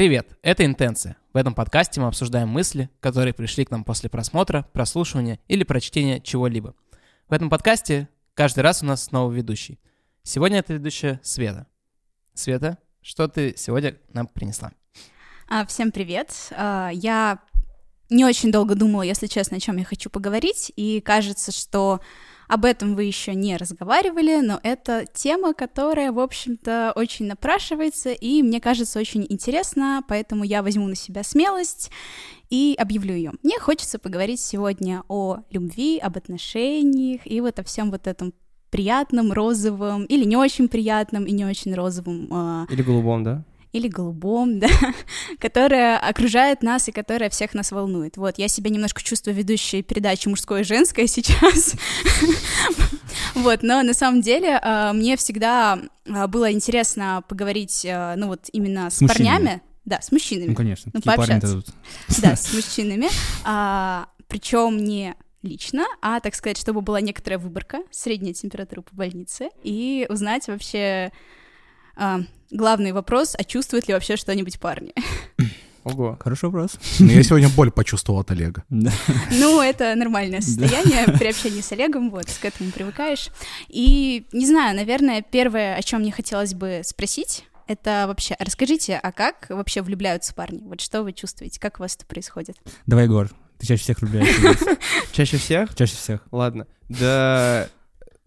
Привет, это «Интенция». В этом подкасте мы обсуждаем мысли, которые пришли к нам после просмотра, прослушивания или прочтения чего-либо. В этом подкасте каждый раз у нас снова ведущий. Сегодня это ведущая Света. Света, что ты сегодня нам принесла? А, Всем привет. А, Я не очень долго думала, если честно, о чем я хочу поговорить, и кажется, что об этом вы еще не разговаривали, но это тема, которая, в общем-то, очень напрашивается, и мне кажется, очень интересна, поэтому я возьму на себя смелость и объявлю ее. Мне хочется поговорить сегодня о любви, об отношениях и вот о всем вот этом приятном, розовом, или не очень приятном и не очень розовом а, Или голубом, да? Или голубом, да, которая окружает нас и которая всех нас волнует. Вот, я себя немножко чувствую ведущей передачи «Мужское и женское» сейчас. Вот, но на самом деле а, мне всегда а, было интересно поговорить, а, ну вот именно с, С парнями, да, с мужчинами. Ну, конечно. Ну, пообщаться. Да, с мужчинами. причем не лично, а, так сказать, чтобы была некоторая выборка, средняя температура по больнице, и узнать вообще а, главный вопрос, а чувствуют ли вообще что-нибудь парни? Ого. Хороший вопрос. Но я сегодня боль почувствовал от Олега. Ну, это нормальное состояние при общении с Олегом, вот, к этому привыкаешь. И, не знаю, наверное, первое, о чем мне хотелось бы спросить, это вообще, а расскажите, а как вообще влюбляются парни? Вот что вы чувствуете, как у вас это происходит? Давай, Егор, ты чаще всех влюбляешься. Чаще всех? Чаще всех. Ладно. Да,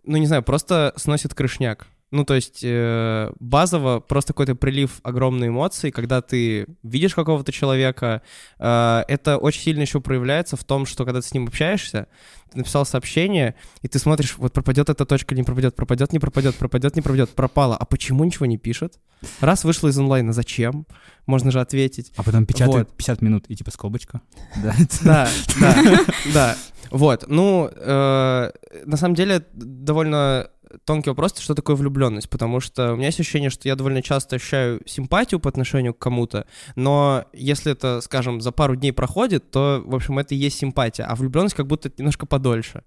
ну не знаю, просто сносит крышняк. Ну, то есть э, базово просто какой-то прилив огромной эмоций, когда ты видишь какого-то человека. Э, это очень сильно еще проявляется в том, что когда ты с ним общаешься, ты написал сообщение, и ты смотришь, вот пропадет эта точка, не пропадет, пропадет, не пропадет, пропадет, не пропадет, пропала. А почему ничего не пишет? Раз вышла из онлайна, зачем? Можно же ответить. А потом печатает Вот. 50 минут и типа скобочка. Да. Да, да. Вот, ну, э, на самом деле, довольно тонкий вопрос, что такое влюбленность, потому что у меня есть ощущение, что я довольно часто ощущаю симпатию по отношению к кому-то, но если это, скажем, за пару дней проходит, то, в общем, это и есть симпатия, а влюбленность как будто немножко подольше.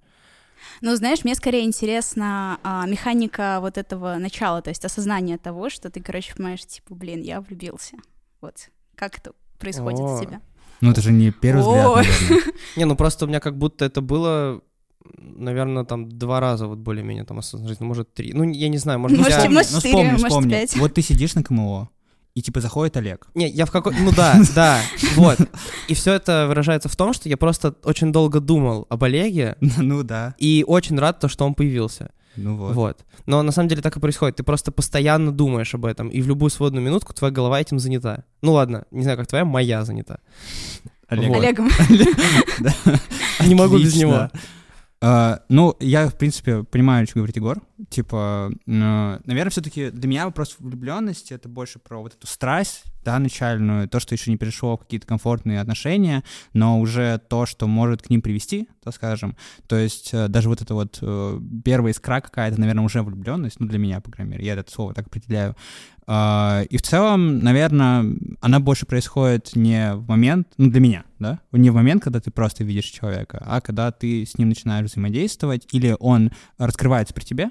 Ну, знаешь, мне скорее интересна а, механика вот этого начала, то есть осознание того, что ты, короче, понимаешь, типа, блин, я влюбился. Вот, как это происходит О. у тебя? Ну, это же не первый взгляд. Не, ну просто у меня как будто это было, наверное, там два раза вот более-менее там осознанно жизни, может, три. Ну, я не знаю, может, Может, я- может, ну, вспомни, может, вспомни. пять. Вот ты сидишь на КМО, и типа заходит Олег. Не, я в какой... Ну да, да, вот. И все это выражается в том, что я просто очень долго думал об Олеге Ну да. и очень рад, то, что он появился. Ну вот. Вот. Но на самом деле так и происходит. Ты просто постоянно думаешь об этом, и в любую свободную минутку твоя голова этим занята. Ну ладно, не знаю, как твоя, моя занята. Олег. Вот. Олегом. Не могу без него. А, ну, я, в принципе, понимаю, что говорит Егор. Типа, э, наверное, все-таки для меня вопрос влюбленности это больше про вот эту страсть, да, начальную, то, что еще не перешло в какие-то комфортные отношения, но уже то, что может к ним привести, так скажем. То есть э, даже вот эта вот э, первая искра какая-то, наверное, уже влюбленность, ну, для меня, по крайней мере, я это слово так определяю. А, И в целом, наверное, она больше происходит не в момент, ну, для меня, да, не в момент, когда ты просто видишь человека, а когда ты с ним начинаешь взаимодействовать, или он раскрывается при тебе,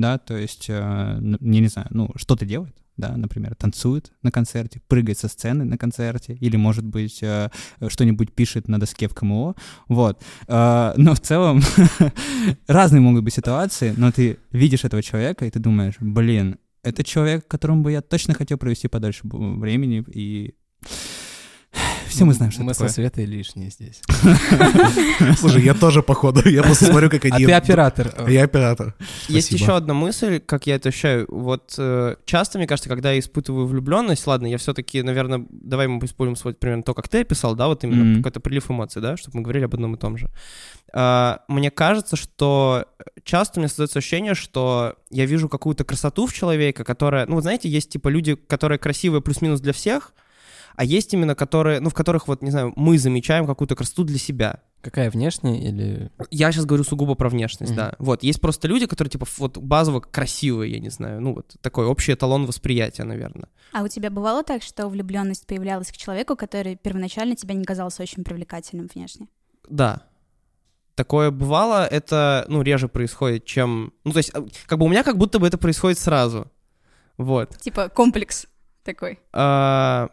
да, то есть, э, я не знаю, ну, что-то делает, да, например, танцует на концерте, прыгает со сцены на концерте, или, может быть, э, что-нибудь пишет на доске в КМО, вот. Э, Но в целом разные могут быть ситуации, но ты видишь этого человека, и ты думаешь, блин, это человек, которому бы я точно хотел провести подольше б- времени, и все мы знаем, что Мы это такое. со Светой лишние здесь. Слушай, я тоже, походу, я просто смотрю, как А они... ты оператор. А Я оператор. Есть еще одна мысль, как я это ощущаю. Вот э, часто, мне кажется, когда я испытываю влюбленность, ладно, я все-таки, наверное, давай мы используем свой примерно то, как ты описал, да, вот именно какой-то прилив эмоций, да, чтобы мы говорили об одном и том же. А, мне кажется, что часто у меня создается ощущение, что я вижу какую-то красоту в человека, которая, ну, вот знаете, есть типа люди, которые красивые плюс-минус для всех, а есть именно которые, ну, в которых вот, не знаю, мы замечаем какую-то красоту для себя. Какая внешняя или... Я сейчас говорю сугубо про внешность, Мгм. да. Вот, есть просто люди, которые, типа, вот базово красивые, я не знаю, ну, вот такой общий эталон восприятия, наверное. А у тебя бывало так, что влюбленность появлялась к человеку, который первоначально тебе не казался очень привлекательным внешне? Да. Такое бывало, это, ну, реже происходит, чем... Ну, то есть, э, как бы у меня как будто бы это происходит сразу. Вот. Типа комплекс такой. А,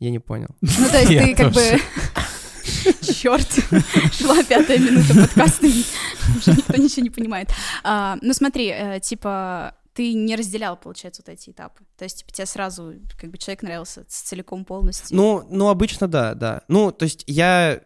Я не понял. Ну, то есть ты как бы... Черт, шла пятая минута подкаста, уже никто ничего не понимает. А, ну смотри, э, типа, ты не разделял, получается, вот эти этапы. То есть, типа, тебе сразу, как бы, человек нравился целиком, полностью. Ну, ну, обычно да, да. Ну, то есть я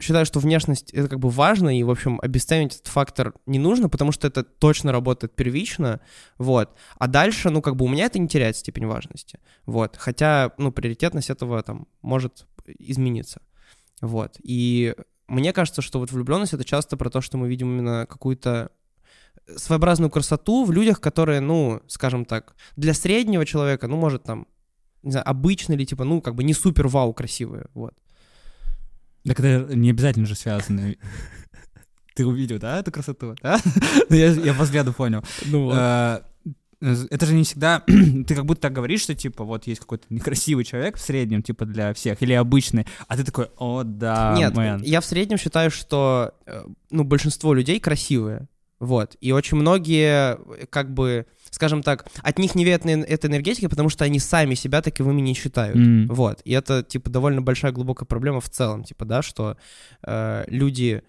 считаю, что внешность это как бы важно, и, в общем, обесценивать этот фактор не нужно, потому что это точно работает первично, вот. А дальше, ну, как бы у меня это не теряет степень важности, вот. Хотя, ну, приоритетность этого там может измениться, вот. И мне кажется, что вот влюбленность это часто про то, что мы видим именно какую-то своеобразную красоту в людях, которые, ну, скажем так, для среднего человека, ну, может, там, не знаю, обычно или типа, ну, как бы не супер-вау красивые, вот. Так это не обязательно же связано. Ты увидел, да, эту красоту? Да? Я, я по взгляду понял. Ну Э, Это же не всегда... Ты как будто так говоришь, что, типа, вот есть какой-то некрасивый человек в среднем, типа, для всех, или обычный, а ты такой, о, да, Нет, мэн». я в среднем считаю, что э, ну, большинство людей красивые. Вот. И очень многие, э, как бы, скажем так, от них не веет на- эта энергетика, потому что они сами себя таковыми не считают. М. Вот. И это, типа, довольно большая глубокая проблема в целом, типа, да, что э, люди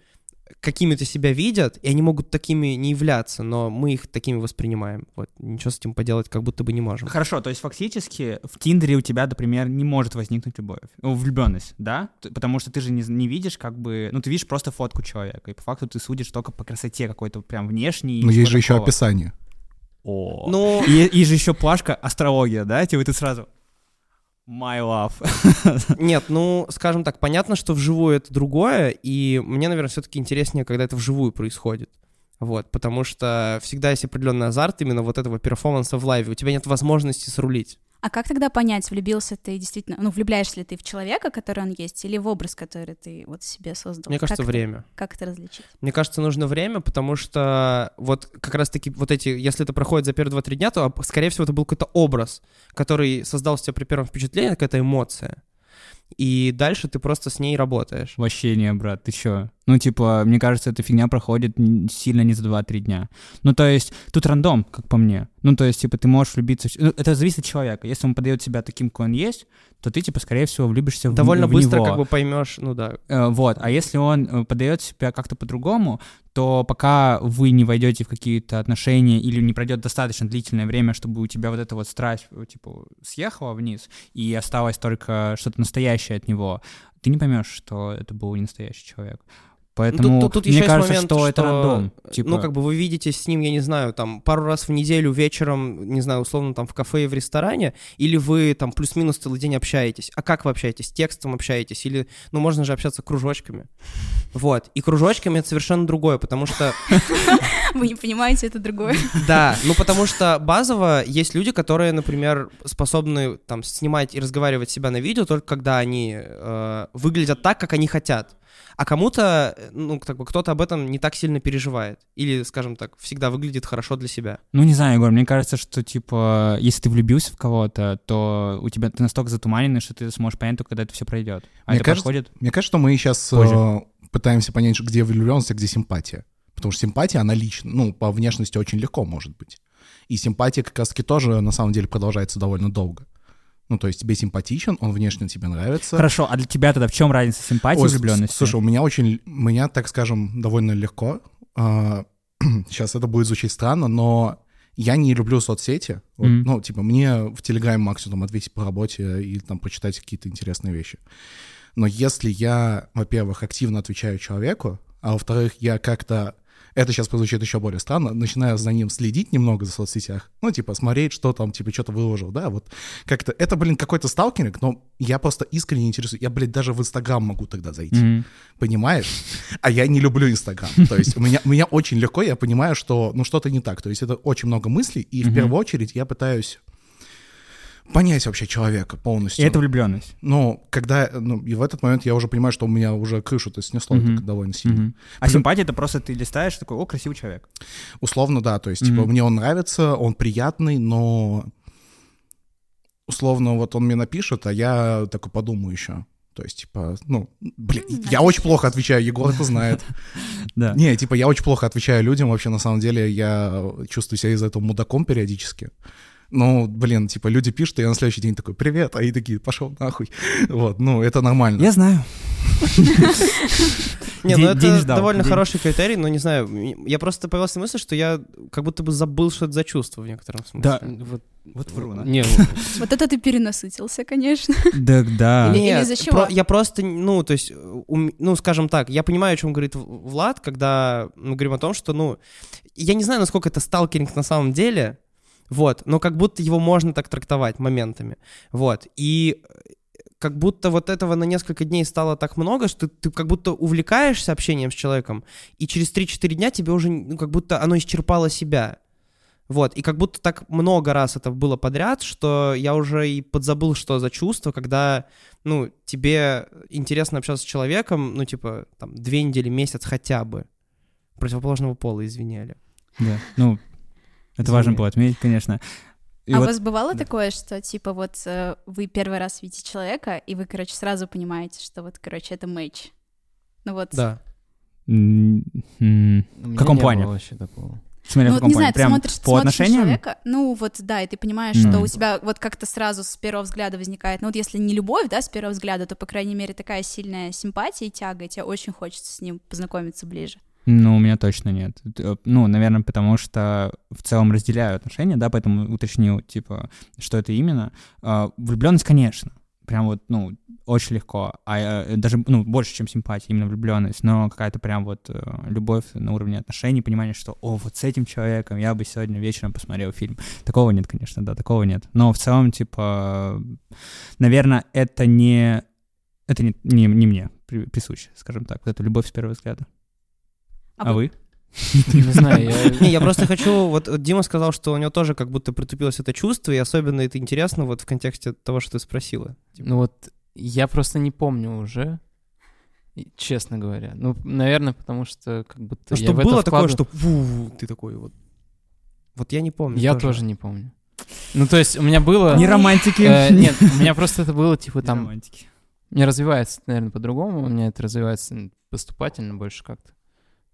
какими-то себя видят, и они могут такими не являться, но мы их такими воспринимаем. Вот. Ничего с этим поделать как будто бы не можем. Хорошо, то есть фактически в Тиндере у тебя, например, не может возникнуть любовь, ну, влюбленность, да? Потому что ты же не, не видишь как бы, ну ты видишь просто фотку человека, и по факту ты судишь только по красоте какой-то прям внешней. Но есть же еще такого. описание. О. Ну, И, и же еще плашка астрология, да? Типа ты сразу my love. Нет, ну, скажем так, понятно, что вживую это другое, и мне, наверное, все-таки интереснее, когда это вживую происходит. Вот, потому что всегда есть определенный азарт именно вот этого перформанса в лайве. У тебя нет возможности срулить. А как тогда понять, влюбился ты действительно, ну, влюбляешься ли ты в человека, который он есть, или в образ, который ты вот себе создал? Мне кажется, Как это- время. Как это различить? Мне кажется, нужно время, потому что вот как раз-таки вот эти, если это проходит за первые 2-3 дня, то, а, скорее всего, это был какой-то образ, который создался у тебя при первом впечатлении, какая-то эмоция. И дальше ты просто с ней работаешь. Вообще не, брат, ты чё? Ну, типа, мне кажется, эта фигня проходит сильно не за 2-3 дня. Ну, то есть, тут рандом, как по мне. Ну, то есть, типа, ты можешь влюбиться... в ну, это зависит от человека. Если он подает себя таким, какой он есть, то ты, типа, скорее всего, влюбишься в, Довольно в быстро него. как бы поймешь, ну да, Э, Вот, а если он э, подает себя как-то по-другому, то пока вы не войдете в какие-то отношения или не пройдет достаточно длительное время, чтобы у тебя вот эта вот страсть, э, типа, съехала вниз, и осталось только что-то настоящее от него, ты не поймешь, что это был не настоящий человек. Поэтому Ну, тут- тут мне кажется, момент, что, это что, рандом. Типа, Ну, как бы вы видитесь с ним, я не знаю, там, пару раз в неделю вечером, не знаю, условно, там, в кафе и в ресторане, или вы там плюс-минус целый день общаетесь. А как вы общаетесь? Текстом общаетесь? Или, ну, можно же общаться кружочками. Вот. И кружочками это совершенно другое, потому что, Вы не понимаете, это другое. да, ну, потому что базово есть люди, которые, например, способны там снимать и разговаривать себя на видео только когда они э, выглядят так, как они хотят. А кому-то, э, ну, как бы кто-то об этом не так сильно переживает. Или, скажем так, всегда выглядит хорошо для себя. Ну, не знаю, Егор, мне кажется, что, типа, если ты влюбился в кого-то, то у тебя ты настолько затуманенный, что ты сможешь понять только, когда это все пройдет. А Мне это кажется- проходит... Мне кажется, что мы сейчас Позже. пытаемся понять, где влюбленность, а где симпатия. Потому что симпатия, она лично, ну, по внешности очень легко может быть. И симпатия как раз-таки тоже, на самом деле, продолжается довольно долго. Ну, то есть тебе симпатичен, он внешне тебе нравится. Хорошо, а для тебя тогда в чем разница симпатии и влюбленности? Слушай, у меня очень, меня, так скажем, довольно легко. А, Сейчас это будет звучать странно, но я не люблю соцсети. Вот, Мгм. Ну, типа, мне в Телеграме максимум ответить по работе и там почитать какие-то интересные вещи. Но если я, во-первых, активно отвечаю человеку, а во-вторых, я как-то это сейчас прозвучит еще более странно, начинаю за ним следить немного за соцсетях, ну, типа, смотреть, что там, типа, что-то выложил, да, вот как-то, это, блин, какой-то сталкеринг, но я просто искренне интересуюсь, я, блин, даже в Инстаграм могу тогда зайти, Мгм. понимаешь? А я не люблю Инстаграм, то есть у меня, у меня очень легко, я понимаю, что, ну, что-то не так, то есть это очень много мыслей, и в Мгм. первую очередь я пытаюсь понять вообще человека И полностью. это влюбленность. Ну, когда, ну, и в этот момент я уже понимаю, что у меня уже крышу-то снесло Мгм. это довольно сильно. Мгм. А симпатия это просто ты листаешь такой, о, красивый человек. Условно, да, то есть, типа, Мгм. мне он нравится, он приятный, но условно вот он мне напишет, а я такой подумаю еще. То есть, типа, ну, блин, М, я очень плохо отвечаю, Егор это знает. Да. Не, типа, я очень плохо отвечаю людям, вообще, на самом деле, я чувствую себя из-за этого мудаком периодически. Ну, блин, типа, люди пишут, и я на следующий день такой, привет, а они такие, пошел нахуй. Вот, ну, это нормально. Я знаю. Не, ну это довольно хороший критерий, но не знаю, я просто появилась мысль, что я как будто бы забыл, что это за чувство в некотором смысле. Да. Вот, Вот вру, да? не, Вот это ты перенасытился, конечно. Да, да. Или- Нет, из-за чего? про- я просто, ну, то есть, ну, скажем так, я понимаю, о чем говорит Влад, когда мы говорим о том, что, ну, я не знаю, насколько это сталкеринг на самом деле, вот, но как будто его можно так трактовать моментами, вот, и э, как будто вот этого на несколько дней стало так много, что ты как будто увлекаешься общением с человеком, и через 3-4 дня тебе уже, ну, как будто оно исчерпало себя. Вот, и как будто так много раз это было подряд, что я уже и подзабыл, что за чувство, когда, ну, тебе интересно общаться с человеком, ну, типа, там, две недели, месяц хотя бы. Противоположного пола, извиняли. Да. Ну, это важно было отметить, конечно. И а вот- у вас бывало да. такое, что, типа, вот э, вы первый раз видите человека, и вы, короче, сразу понимаете, что вот, короче, это мэч? Ну вот, Да. М, м, у меня каком не плане? вообще такого. Смотря ну в вот не знаю, ты Прям смотришь, ты по смотришь отношениям? человека, ну вот да, и ты понимаешь, Мгм. что у тебя вот как-то сразу с первого взгляда возникает, ну вот если не любовь, да, с первого взгляда, то, по крайней мере, такая сильная симпатия и тяга, и тебе очень хочется с ним познакомиться ближе. Ну, у меня точно нет. Т- Ну, наверное, потому что в целом разделяю отношения, да, поэтому уточнил, типа, что это именно. Влюбленность, конечно. Прям вот, ну, очень легко. А э, даже, ну, больше, чем симпатия, именно влюбленность. Но какая-то прям вот э, любовь на уровне отношений, понимание, что, о, вот с этим человеком я бы сегодня вечером посмотрел фильм. Такого нет, конечно, да, такого нет. Но в целом, типа, наверное, это не... Это не, не, не мне при- присуще, скажем так. Вот эта любовь с первого взгляда. А, вы? Не знаю, я... Не, я просто хочу... Вот Дима сказал, что у него тоже как будто притупилось это чувство, и особенно это интересно вот в контексте того, что ты спросила. Типа, Ну вот я просто не помню уже, честно говоря. Ну, наверное, потому что как будто Ну, что было такое, что фу, ты такой вот... Вот я не помню. Я тоже не помню. Ну, то есть у меня было... Не романтики. Э, Нет, у меня просто это было, типа, Не там... романтики. Не развивается, наверное, по-другому. У меня это развивается поступательно больше как-то.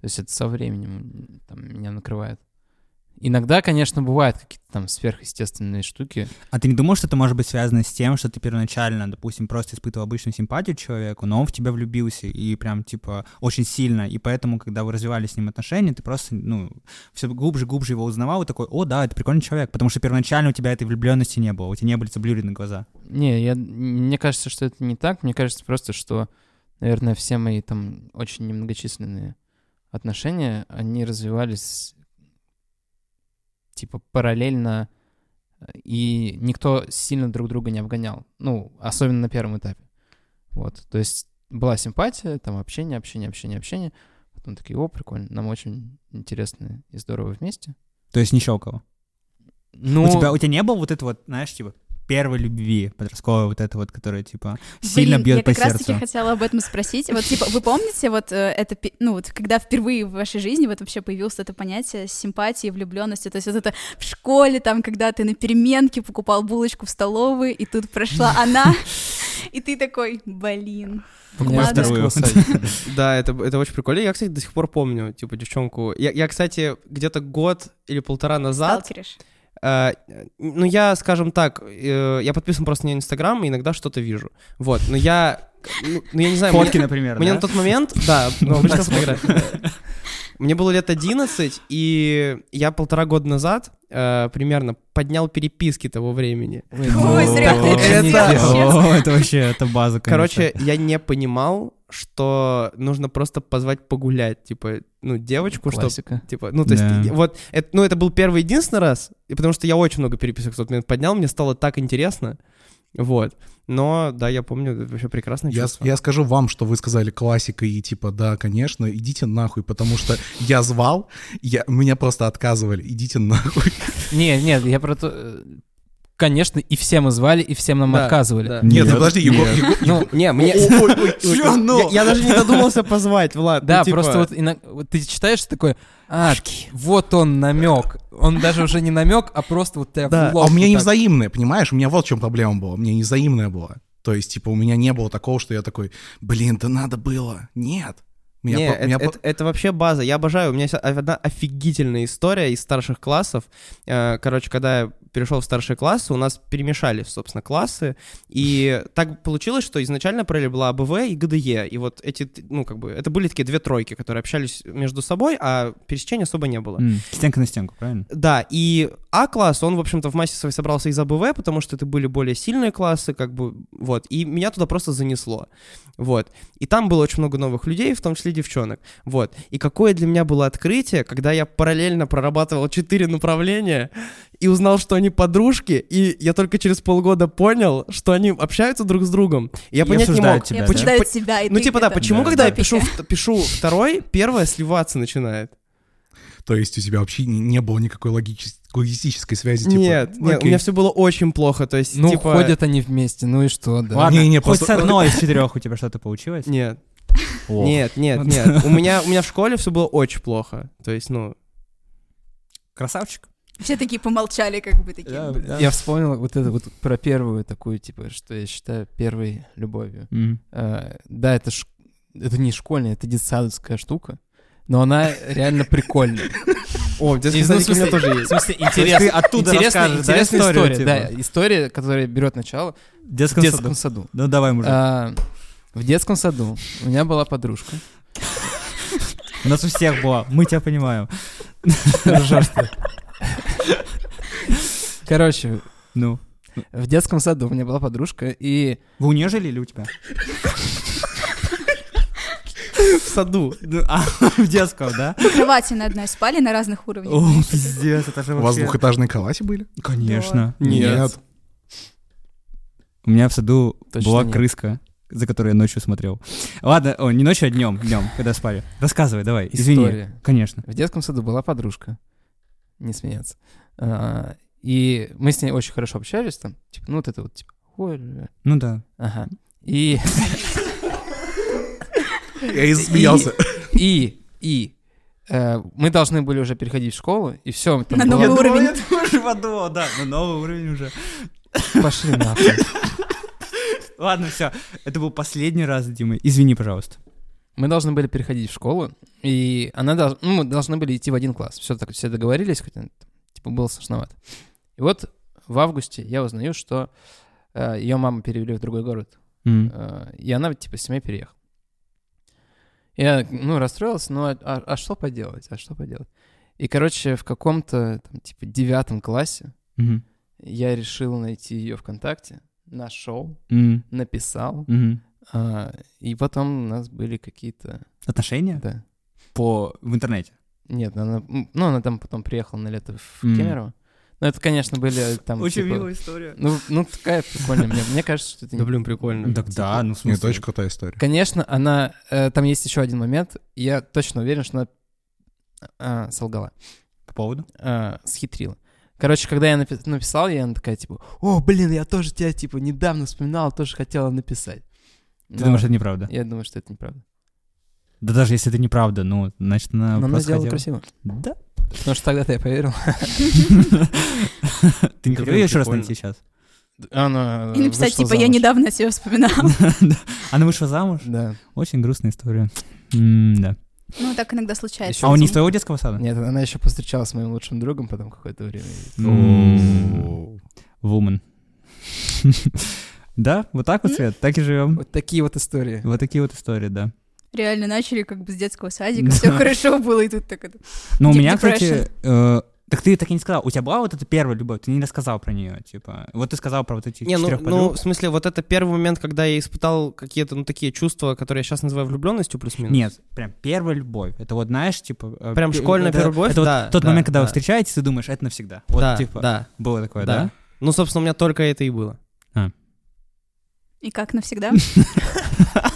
То есть это со временем там, меня накрывает. Иногда, конечно, бывают какие-то там сверхъестественные штуки. А ты не думал, что это может быть связано с тем, что ты первоначально, допустим, просто испытывал обычную симпатию человеку, но он в тебя влюбился и прям, типа, очень сильно, и поэтому, когда вы развивали с ним отношения, ты просто, ну, все глубже, глубже его узнавал и такой, о, да, это прикольный человек, потому что первоначально у тебя этой влюбленности не было, у тебя не были заблюрены глаза. Не, я, мне кажется, что это не так. Мне кажется просто, что, наверное, все мои там очень немногочисленные отношения, они развивались типа параллельно, и никто сильно друг друга не обгонял. Ну, особенно на первом этапе. Вот, то есть была симпатия, там общение, общение, общение, общение. Потом такие, о, прикольно, нам очень интересно и здорово вместе. То есть не щелкало. Ну, У, тебя, у тебя не было вот это вот, знаешь, типа, первой любви подростковой, вот это вот, которая, типа, сильно Блин, бьет я по как раз таки сердцу. хотела об этом спросить. Вот, типа, вы помните, вот э, это, ну, вот, когда впервые в вашей жизни вот вообще появилось это понятие симпатии, влюбленности, то есть вот это в школе, там, когда ты на переменке покупал булочку в столовой, и тут прошла она, и ты такой, блин. Вторую. Да, это, это очень прикольно. Я, кстати, до сих пор помню, типа, девчонку. Я, я кстати, где-то год или полтора назад... Сталкеришь. Э, ну, я, скажем так, э, я подписан просто на Инстаграм и иногда что-то вижу. Вот, но я... Ну, ну, я не знаю... Фотки, мне- например, Мне да? на тот момент, да, ну, обычно фотографии. Мне было лет 11, и я полтора года назад э, примерно поднял переписки того времени. Ой, зря ты это это вообще, это база. Короче, я не понимал, что нужно просто позвать погулять, типа, ну, девочку, чтобы Классика. Типа, ну, то есть, я- вот, это, ну, это был первый единственный раз, и потому что я очень много переписок в тот момент поднял, мне стало так интересно, вот. Но, да, я помню, это вообще прекрасное Я, чувство. я скажу вам, что вы сказали классика и типа, да, конечно, идите нахуй, потому что я звал, я, меня просто отказывали, идите нахуй. Не, нет, я про то... Конечно, и все мы звали, и всем нам Да, отказывали. да. Нет, Нет, ну подожди, Егор. Егор- Ну, Не, мне... Чё, ну? Я, я даже не додумался позвать, Влад. ну, да, типа, просто вот, ты читаешь такой, а, вот он намек. Он даже уже не намек, а просто вот тебя Да. в А лоб у меня вот не так. взаимное, понимаешь? У меня вот в чем проблема была. У меня не взаимная была. То есть, типа, у меня не было такого, что я такой, блин, да надо было. Нет. Меня Не, по- это, меня по- это- это вообще база. Я обожаю. У меня есть одна офигительная история из старших классов. Э, Короче, когда я перешел в старшие классы, у нас перемешались, собственно, классы, и так получилось, что изначально параллель была АБВ и ГДЕ, и вот эти, ну, как бы, это были такие две тройки, которые общались между собой, а пересечения особо не было. М, Стенка на стенку, правильно? Да, и А-класс, он, в общем-то, в массе своей собрался из АБВ, потому что это были более сильные классы, как бы, вот, и меня туда просто занесло, вот. И там было очень много новых людей, в том числе девчонок, вот. И какое для меня было открытие, когда я параллельно прорабатывал четыре направления и узнал, что они подружки, и я только через полгода понял, что они общаются друг с другом. И я И понять не мог. тебя, Я да? Обсуждают себя, и ну, типа, да, почему, Да. когда я топике. пишу, пишу второй, первое сливаться начинает? То есть у тебя вообще не, не было никакой логичес- логистической связи, типа... Нет, нет, у меня все было очень плохо, то есть, Ну, типа... ходят они вместе, ну и что, да. Ладно, Не-не, хоть просто- с одной из четырех у тебя что-то получилось? Нет, О. нет, нет, нет. У меня, у меня в школе все было очень плохо. То есть, ну, Красавчик. Все такие помолчали, как бы такие. «Блин». да. Я вспомнил вот это вот про первую такую, типа, что я считаю первой любовью. М. Э, да, это, ш- это не школьная, это детсадовская штука, но она реально прикольная. о, детский И, ну, в садик у меня смысле- тоже В есть. смысле, То есть интерес- ты оттуда интересная, интересная история, типа? да, история, которая берет начало В в детском детском саду. саду. Ну давай, мужик. А, в детском саду у меня была подружка. У нас у всех было. Мы тебя понимаем. Ты. Короче, Ну. в детском саду у меня была подружка, и Вы у нее жили или у тебя? В саду. Ну, а, в детском, да? В кровати на одной спали на разных уровнях. О, пиздец, это же У вас двухэтажные кровати были? Конечно. Нет. У меня в саду Точно была нет. крыска, за которой я ночью смотрел. Ладно, о, не ночью, а днем, днем, когда спали. Рассказывай, давай, извини. история. Конечно. В детском саду была подружка. Не смеяться. А, И мы с ней очень хорошо общались там. Типа, ну вот это вот, типа, ой, бля». Ну да. ага. И, Я и засмеялся. и, и э, мы должны были уже переходить в школу, и все, там На новый уровень. тоже подумал, да, на новый уровень уже. Пошли нахуй. Ладно, все. Это был последний раз, Дима. Извини, пожалуйста. Мы должны были переходить в школу, и она долж... ну, мы должны были идти в один класс. Все так, все договорились, хотя типа было сложновато. И вот в августе я узнаю, что ее маму перевели в другой город, М. э, и она типа с семьей переехала. Я, ну, расстроился, ну, а, а- а что поделать, а что поделать? И, короче, в каком-то, там, типа, девятом классе Мгм. я решил найти ее ВКонтакте, нашел, М. написал, Мгм. а, и потом у нас были какие-то, Отношения? да, По... В интернете. Нет, она, ну, она там потом приехала на лето в М. Кемерово. Но это, конечно, были там, типа, история. ну, ну, такая прикольная. Мне, мне кажется, что это... Да, не- блин, прикольно. Так да, ну в Нет, смысле. это очень крутая история. Конечно, она... э, там есть еще один момент. Я точно уверен, что она а, солгала. По поводу? а, схитрила. Короче, когда я напи- написал, ей, она такая, типа, о, блин, я тоже тебя, типа, недавно вспоминала, тоже хотела написать. Ты Но думаешь, это неправда? Я думаю, что это неправда. Да даже если это неправда, ну, значит, она Но она сделала хотела- красиво. Да. Потому что тогда-то я поверил. Ты не Да, хотел ее еще раз найти сейчас? Она И написать, типа, я недавно себя вспоминала. Она вышла замуж? Да. Очень грустная история. М-да. Ну, так иногда случается. А он не из твоего детского сада? Нет, она еще повстречалась с моим лучшим другом потом какое-то время. М, Woman. Да, вот так вот, Свет, так и живем. Вот такие вот истории. Вот такие вот истории, да. Реально начали как бы с детского садика, все хорошо было, и тут так это... Но у меня, кстати, так ты так и не сказал, у тебя была вот эта первая любовь, ты не рассказал про нее, типа, вот ты сказал про вот этих Не, ну, четырех ну, подруг. в смысле, вот это первый момент, когда я испытал какие-то, ну, такие чувства, которые я сейчас называю влюбленностью, плюс-минус. Нет, прям первая любовь. Это вот, знаешь, типа... э, Прям пе- школьная это- первая любовь? Это вот Да, тот да, момент, когда вы да. встречаетесь, ты думаешь, это навсегда. Вот, да, типа, да, было такое, да. да? Ну, собственно, у меня только это и было. И как навсегда?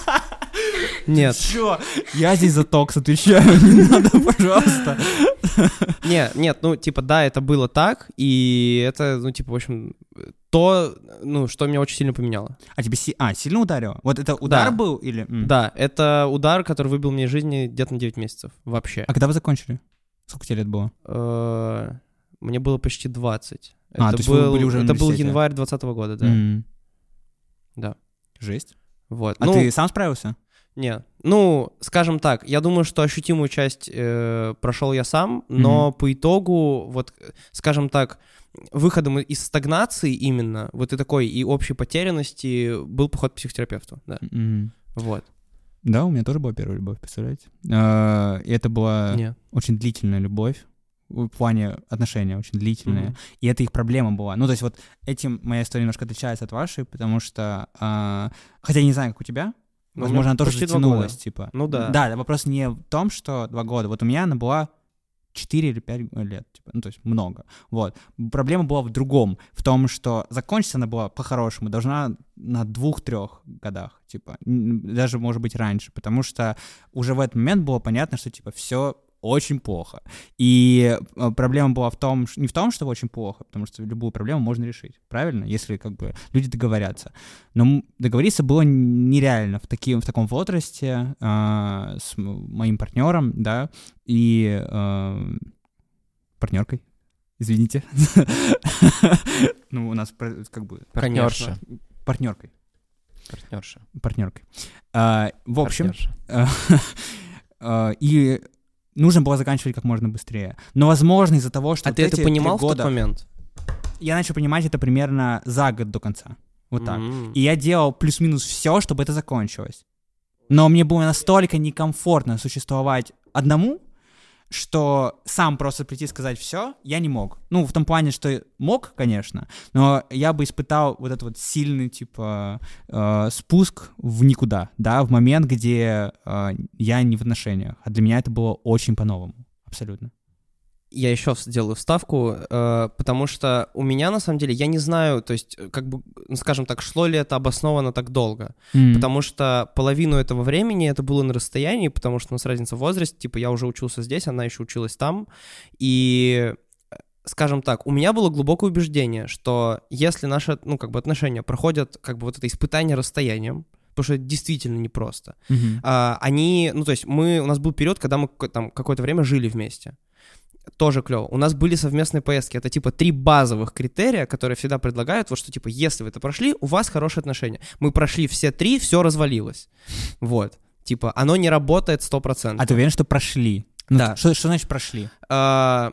Нет, Чё? Я здесь за токс отвечаю, не надо, пожалуйста. нет, нет, ну, типа, да, это было так, и это, ну, типа, в общем, то, ну, что меня очень сильно поменяло. А тебе си- а, сильно ударило? Вот это удар Да. был или... м? Да, это удар, который выбил мне из жизни где-то на 9 месяцев вообще. А когда вы закончили? Сколько тебе лет было? Э, Мне было почти 20. А, это то есть вы был, были уже это был январь 20 года, да. М. Да. Жесть. Вот. А ну, ты сам справился? Не, Ну, скажем так, я думаю, что ощутимую часть э, прошел я сам, но Мгм. по итогу, вот, э, скажем так, выходом из стагнации именно, вот и такой, и общей потерянности был поход к психотерапевту, да, Мгм. вот. Да, у меня тоже была первая любовь, представляете? А, И это была Нет. очень длительная любовь. В плане отношения очень длительные. Мгм. И это их проблема была. Ну, то есть вот этим моя история немножко отличается от вашей, потому что... а, хотя я не знаю, как у тебя, Ну, возможно, она тоже затянулась, типа. Ну да. Да, вопрос не в том, что два года. Вот у меня она была 4 или 5 лет, типа, ну, то есть много. Вот. Проблема была в другом, в том, что закончиться она была по-хорошему, должна на двух-трех годах, типа, даже, может быть, раньше, потому что уже в этот момент было понятно, что, типа, все очень плохо. И э, проблема была в том, не в том, что очень плохо, потому что любую проблему можно решить, правильно, если как бы люди договорятся. Но договориться было нереально в, таким, в таком возрасте а, с моим партнером, да, и партнеркой. Извините. Ну, у нас как бы Партнерша. партнеркой. Партнерша. Партнеркой. А, В общем, Партнерша. а, и нужно было заканчивать как можно быстрее. Но, возможно, из-за того, что А вот ты это понимал три в тот года, момент? я начал понимать это примерно за год до конца. Вот так. М. И я делал плюс-минус все, чтобы это закончилось. Но мне было настолько некомфортно существовать одному, что сам просто прийти и сказать все, я не мог. Ну, в том плане, что мог, конечно, но я бы испытал вот этот вот сильный, типа, э, спуск в никуда, да, в момент, где э, я не в отношениях. А для меня это было очень по-новому, абсолютно. Я еще сделаю вставку, э, потому что у меня, на самом деле, я не знаю, то есть, э, как бы, скажем так, шло ли это обоснованно так долго. Потому что половину этого времени это было на расстоянии, потому что у нас разница в возрасте, типа, я уже учился здесь, она еще училась там, и, э, скажем так, у меня было глубокое убеждение, что если наши, ну, как бы, отношения проходят, как бы, вот это испытание расстоянием, потому что это действительно непросто, а, они, ну, то есть мы, у нас был период, когда мы там какое-то время жили вместе. Тоже клево. У нас были совместные поездки. Это типа три базовых критерия, которые всегда предлагают, вот что типа, если вы это прошли, у вас хорошие отношения. Мы прошли все три, все развалилось. Вот. Типа, оно не работает 100%. А ты уверен, что прошли? Ну, Да. Что, что значит прошли? А,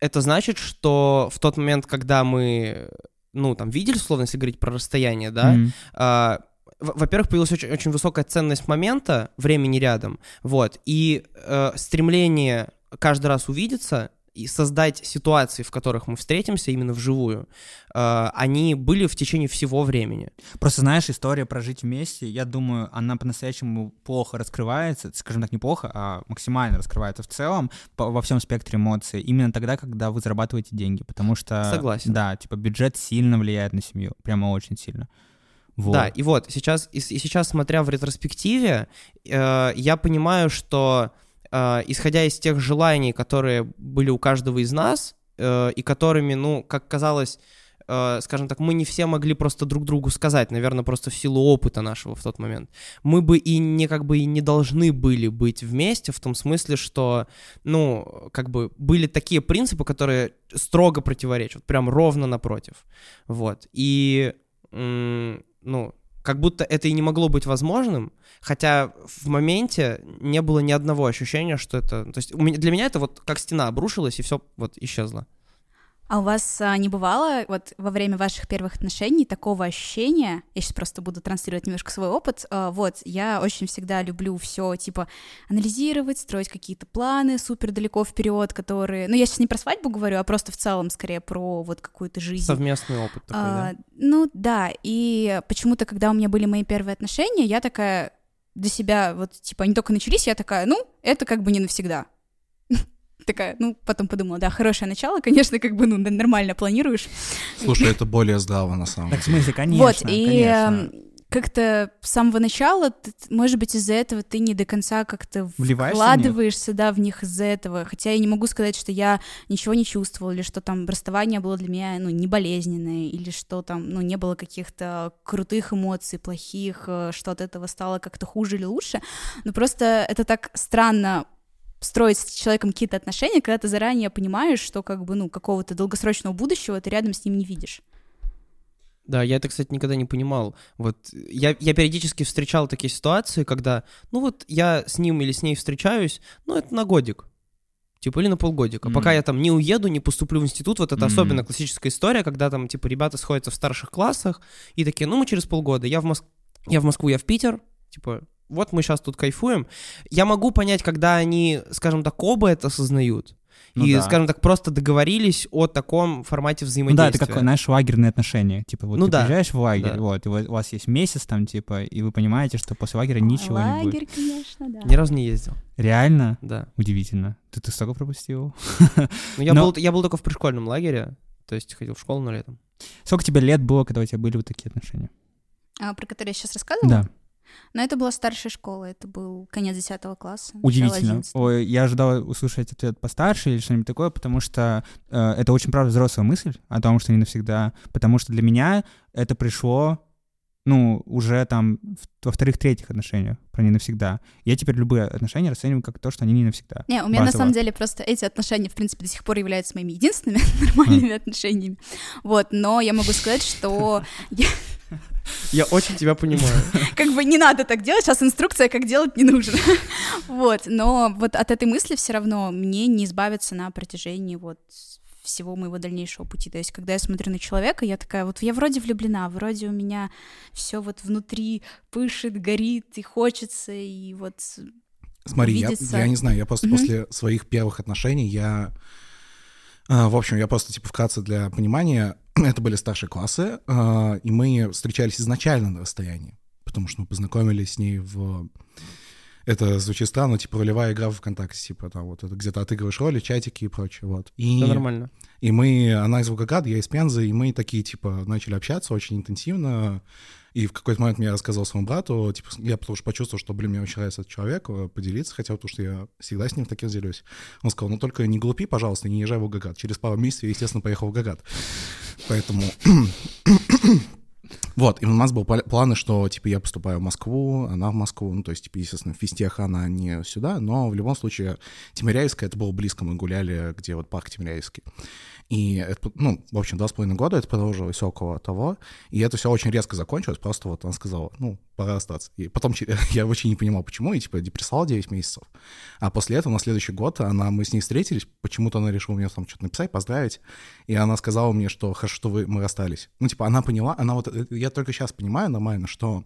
это значит, что в тот момент, когда мы, ну, там, видели, условно, если говорить про расстояние, да, а, во- во-первых, появилась очень, очень высокая ценность момента, времени рядом, вот, и э, стремление каждый раз увидеться и создать ситуации, в которых мы встретимся именно вживую, э, они были в течение всего времени. Просто знаешь, история про жить вместе, я думаю, она по-настоящему плохо раскрывается, скажем так, не плохо, а максимально раскрывается в целом по- во всем спектре эмоций, именно тогда, когда вы зарабатываете деньги, потому что... Согласен. Да, типа бюджет сильно влияет на семью, прямо очень сильно. Вот. Да, и вот сейчас, и, и сейчас, смотря в ретроспективе, э, я понимаю, что э, исходя из тех желаний, которые были у каждого из нас, э, и которыми, ну, как казалось, э, скажем так, мы не все могли просто друг другу сказать, наверное, просто в силу опыта нашего в тот момент. Мы бы и не как бы и не должны были быть вместе в том смысле, что, ну, как бы были такие принципы, которые строго противоречат, прям ровно напротив. Вот. И ну, как будто это и не могло быть возможным, хотя в моменте не было ни одного ощущения, что это... То есть у меня, для меня это вот как стена обрушилась, и все вот исчезло. А у вас а, не бывало вот во время ваших первых отношений такого ощущения, я сейчас просто буду транслировать немножко свой опыт, а, вот, я очень всегда люблю все, типа, анализировать, строить какие-то планы супер далеко вперед, которые, ну, я сейчас не про свадьбу говорю, а просто в целом, скорее, про вот какую-то жизнь. Совместный опыт такой, А, да? Ну да, и почему-то, когда у меня были мои первые отношения, я такая для себя, вот, типа, они только начались, я такая, ну, это как бы не навсегда. Такая, ну, потом подумала, да, хорошее начало, конечно, как бы, ну, нормально планируешь. Слушай, это более здраво на самом Так в деле. смысле, конечно, вот, и конечно. как-то с самого начала, ты- может быть, из-за этого ты не до конца как-то Вливаешься в вкладываешься, да, в них из-за этого. Хотя я не могу сказать, что я ничего не чувствовала, или что там расставание было для меня, ну, не болезненное, или что там, ну, не было каких-то крутых эмоций, плохих, э, что от этого стало как-то хуже или лучше. Но просто это так странно строить с человеком какие-то отношения, когда ты заранее понимаешь, что как бы, ну, какого-то долгосрочного будущего ты рядом с ним не видишь. Да, я это, кстати, никогда не понимал. Вот я, я периодически встречал такие ситуации, когда, ну вот я с ним или с ней встречаюсь, ну это на годик. Типа, или на полгодика. Мгм. Пока я там не уеду, не поступлю в институт, вот это Мгм. особенно классическая история, когда там, типа, ребята сходятся в старших классах и такие, ну мы через полгода, я в, Моск... я в Москву, я в Питер, типа, вот мы сейчас тут кайфуем. Я могу понять, когда они, скажем так, оба это осознают. Ну и, да. скажем так, просто договорились о таком формате Ну да, взаимодействия. это как, знаешь, лагерные отношения. Типа, вот Ну ты да, приезжаешь в лагерь, да. вот, и у вас есть месяц там, типа, и вы понимаете, что после лагеря ничего не будет. Лагерь, конечно, да. Ни разу не ездил, Реально? да. Удивительно. Ты, ты столько пропустил? Ну, я, Но- был, я был только в пришкольном лагере, то есть ходил в школу, но летом. Сколько тебе лет было, когда у тебя были вот такие отношения? А, про который я сейчас рассказывала? Да, Но это была старшая школа, это был конец 10 класса. удивительно. 11. Ой, я ожидал услышать ответ постарше или что-нибудь такое, потому что э, это очень, правда, взрослая мысль о том, что не навсегда. Потому что для меня это пришло, ну, уже там во вторых-третьих отношениях, про не навсегда. Я теперь любые отношения расцениваю как то, что они не навсегда. Не, у меня на базово. самом деле просто эти отношения, в принципе, до сих пор являются моими единственными нормальными отношениями. Вот, но я могу сказать, что Я очень тебя понимаю. как бы не надо так делать, сейчас инструкция, как делать, не нужна. Вот, но вот от этой мысли все равно мне не избавиться на протяжении вот всего моего дальнейшего пути. То есть, когда я смотрю на человека, я такая, вот я вроде влюблена, вроде у меня все вот внутри пышет, горит и хочется, и вот Смотри, я, увидеться. я не знаю, я просто Мгм. после своих первых отношений, я... а, в общем, я просто, типа, вкратце для понимания, это были старшие классы, а, и мы встречались изначально на расстоянии, потому что мы познакомились с ней в... Это звучит странно, типа ролевая игра в ВКонтакте, типа там вот это где-то отыгрываешь роли, чатики и прочее, вот. И, Все нормально. и мы, она из Волгограда, я из Пензы, и мы такие, типа, начали общаться очень интенсивно. И в какой-то момент я рассказал своему брату, типа, я потому что почувствовал, что, блин, мне очень нравится этот человек, э, поделиться хотел, потому что я всегда с ним в таких делюсь. Он сказал, ну только не глупи, пожалуйста, не езжай в Волгоград. Через пару месяцев я, естественно, поехал в Волгоград. Поэтому... Вот, и у нас был пла- планы, что, типа, я поступаю в Москву, она в Москву, ну, то есть, типа, естественно, в физтех она не сюда, но в любом случае Тимиряевская, это было близко, мы гуляли, где вот парк Тимиряевский. И, это, ну, в общем, два с половиной года это продолжилось около того, и это все очень резко закончилось, просто вот она сказала, ну, пора остаться. И потом я очень не понимал, почему, и, типа, депрессовал 9 месяцев. А после этого на следующий год она, мы с ней встретились, почему-то она решила мне там что-то написать, поздравить, и она сказала мне, что хорошо, что вы, мы расстались. Ну, типа, она поняла, она вот, э, я только сейчас понимаю нормально, что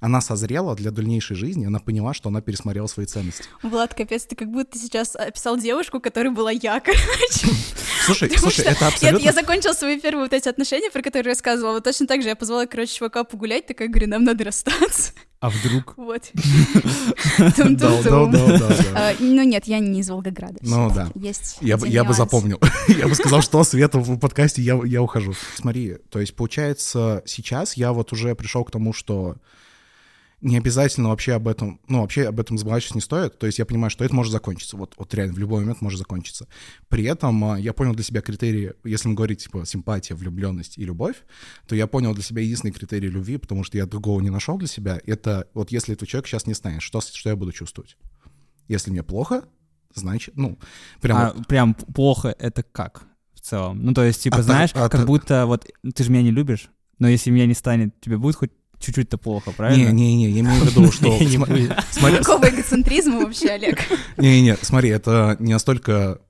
она созрела для дальнейшей жизни, она поняла, что она пересмотрела свои ценности. Влад, капец, ты как будто сейчас описал девушку, которая была я, короче. Слушай, слушай, это Я, абсолютно... я закончила свои первые вот эти отношения, про которые рассказывала. Вот точно так же я позвала, короче, чувака погулять, такая, говорю, нам надо расстаться. А вдруг? Вот. Да, да, да, да, Ну нет, я не из Волгограда. Ну да. Есть Я бы, я запомнил. я бы сказал, что Света в подкасте, я, я ухожу. Смотри, то есть, получается, сейчас я вот уже пришел к тому, что не обязательно вообще об этом, ну, вообще об этом заморачиваться не стоит. То есть я понимаю, что это может закончиться. Вот, вот реально в любой момент может закончиться. При этом а, я понял для себя критерии, если мы говорим, типа, симпатия, влюбленность и любовь, то я понял для себя единственный критерий любви, потому что я другого не нашел для себя. Это вот если этот человек сейчас не станет, что, что я буду чувствовать? Если мне плохо, значит, ну, прям А прям плохо это как в целом? Ну, то есть, типа, А знаешь, а как так- будто вот ты же меня не любишь, но если меня не станет, тебе будет хоть чуть-чуть-то плохо, правильно? Не-не-не, я имею в виду, что... Какого эгоцентризма вообще, Олег? не-не, смотри, это не настолько...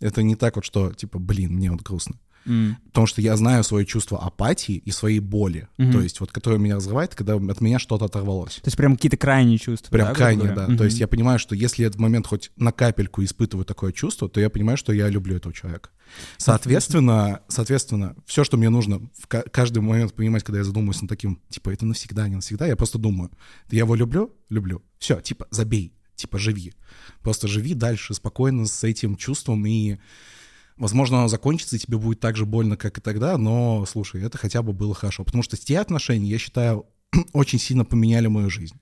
Это не так вот, что, типа, блин, мне вот грустно. М. Потому что я знаю свои чувства апатии и своей боли. Мгм. То есть вот, которые меня разрывает, когда от меня что-то оторвалось. То есть прям какие-то крайние чувства. Прям да, говоря? да. Мгм. То есть я понимаю, что если я в момент хоть на капельку испытываю такое чувство, то я понимаю, что я люблю этого человека. Соответственно, соответственно, все, что мне нужно в ка- каждый момент понимать, когда я задумываюсь над таким, типа, это навсегда, не навсегда, я просто думаю, я его люблю, люблю. Все, типа, забей, типа, живи. Просто живи дальше спокойно с этим чувством и Возможно, оно закончится, и тебе будет так же больно, как и тогда, но, слушай, это хотя бы было хорошо. Потому что те отношения, я считаю, очень сильно поменяли мою жизнь.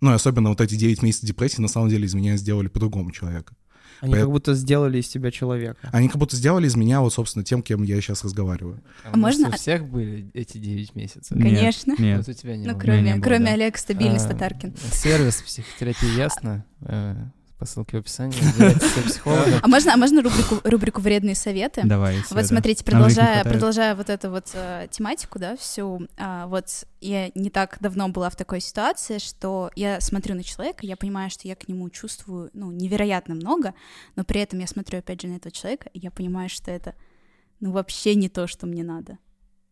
Ну, и особенно вот эти 9 месяцев депрессии, на самом деле, из меня сделали по-другому человека. Они Поэт- как будто сделали из тебя человека. Они как будто сделали из меня вот, собственно, тем, кем я сейчас разговариваю. А может, можно- у всех были эти 9 месяцев? Нет, Конечно. Нет. Вот у тебя не Ну, было. меня не кроме, было, кроме да. Олега, стабильность А, Татаркин. Сервис психотерапии ясно. Э, по ссылке в описании. А можно, а можно рубрику, рубрику «Вредные советы»? Давай. Вот смотрите, продолжая, продолжая вот эту вот э, тематику, да, всю, а, вот я не так давно была в такой ситуации, что я смотрю на человека, я понимаю, что я к нему чувствую, ну, невероятно много, но при этом я смотрю, опять же, на этого человека, и я понимаю, что это, ну, вообще не то, что мне надо.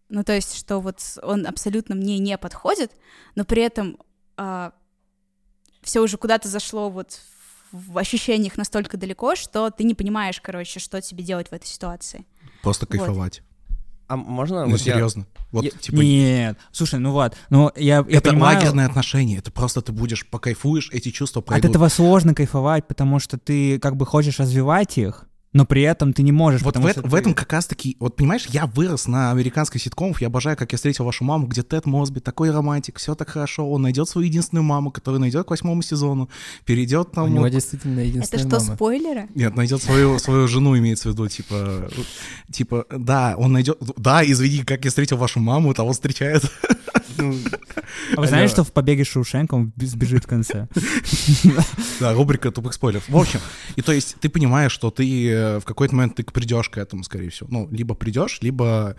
Ну, то есть, что вот он абсолютно мне не подходит, но при этом все уже куда-то зашло вот в ощущениях настолько далеко, что ты не понимаешь, короче, что тебе делать в этой ситуации. Просто Вот. кайфовать. А можно? Ну, вот я- серьезно. Вот, я- типа, Нет, слушай, ну вот, ну я, я это понимаю, лагерные отношения. Это просто ты будешь, покайфуешь, эти чувства от пройдут. этого сложно кайфовать, потому что ты как бы хочешь развивать их, но при этом ты не можешь, Вот в, потому эт- что в ты- этом как раз-таки, вот понимаешь, я вырос на американской ситкомах, я обожаю, как я встретил вашу маму, где Тед Мосби, такой романтик, все так хорошо, он найдет свою единственную маму, которую найдет к восьмому сезону, перейдет У там... него вот- действительно Это единственная что, мама. спойлеры? Нет, найдет свою, свою жену, имеется в виду, типа, типа, да, он найдет, да, извини, как я встретил вашу маму, того встречает. Ну, А вы знаете, что в «Побеге Шоушенка» он сбежит в конце? Да, рубрика тупых спойлеров. В общем, и то есть ты понимаешь, что ты э, в какой-то момент ты придешь к этому, скорее всего. Ну, либо придешь, либо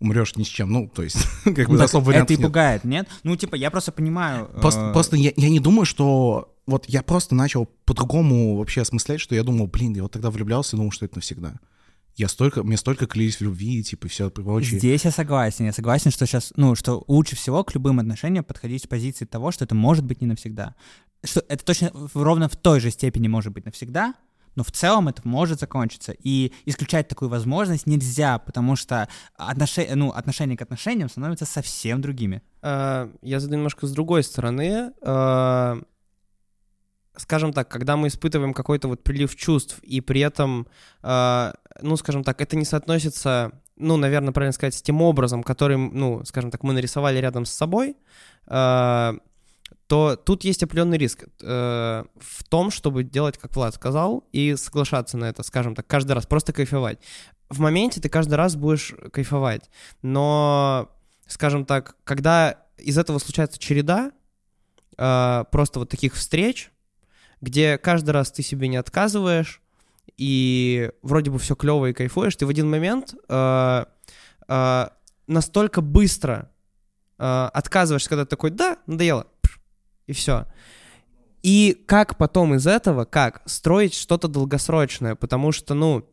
умрешь ни с чем. Ну, то есть, как бы Ну, особо это вариантов и нет. пугает, нет? Ну, типа, я просто понимаю... Просто, э, просто я, я не думаю, что... Вот я просто начал по-другому вообще осмыслять, что я думал, блин, я вот тогда влюблялся и думал, что это навсегда. Я столько, мне столько клялись в любви, типа, все прочее. Здесь я согласен. Я согласен, что сейчас, ну, что лучше всего к любым отношениям подходить с позиции того, что это может быть не навсегда. Что это точно ровно в той же степени может быть навсегда, но в целом это может закончиться. И исключать такую возможность нельзя, потому что отноше- ну, отношения к отношениям становятся совсем другими. Э, я задаю немножко с другой стороны. Скажем так, когда мы испытываем какой-то вот прилив чувств, и при этом, э, ну, скажем так, это не соотносится, ну, наверное, правильно сказать, с тем образом, который, ну, скажем так, мы нарисовали рядом с собой, э, то тут есть определенный риск э, в том, чтобы делать, как Влад сказал, и соглашаться на это, скажем так, каждый раз, просто кайфовать. В моменте ты каждый раз будешь кайфовать, но, скажем так, когда из этого случается череда, э, просто вот таких встреч, где каждый раз ты себе не отказываешь, и вроде бы все клево и кайфуешь, ты в один момент э, э, настолько быстро э, отказываешься, когда ты такой, да, надоело, и все. И как потом из этого, как строить что-то долгосрочное, потому что, ну,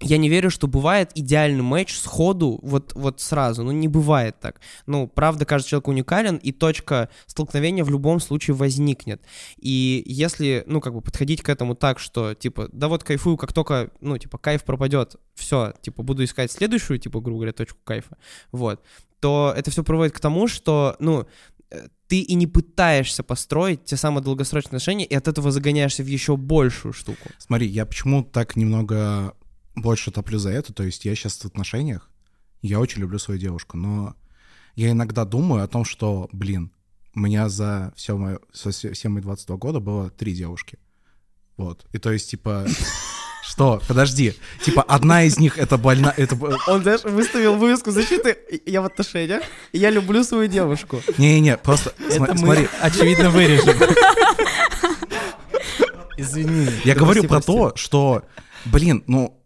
я не верю, что бывает идеальный матч сходу вот, вот сразу. Ну, не бывает так. Ну, правда, каждый человек уникален, и точка столкновения в любом случае возникнет. И если, ну, как бы подходить к этому так, что, типа, да вот кайфую, как только, ну, типа, кайф пропадет, все, типа, буду искать следующую, типа, грубо говоря, точку кайфа, вот, то это все приводит к тому, что, ну, э, ты и не пытаешься построить те самые долгосрочные отношения, и от этого загоняешься в еще большую штуку. Смотри, я почему так немного больше топлю за это, то есть я сейчас в отношениях, я очень люблю свою девушку, но я иногда думаю о том, что, блин, у меня за все, со все мои 22 года было три девушки. Вот. И то есть, типа, что? Подожди. Типа, одна из них это больна... Это... б- Он, знаешь, выставил вывеску защиты «Я в отношениях, я люблю свою девушку». Не-не-не, просто Это мы, смотри. очевидно, вырежем. Извини. Я говорю про то, что, блин, ну,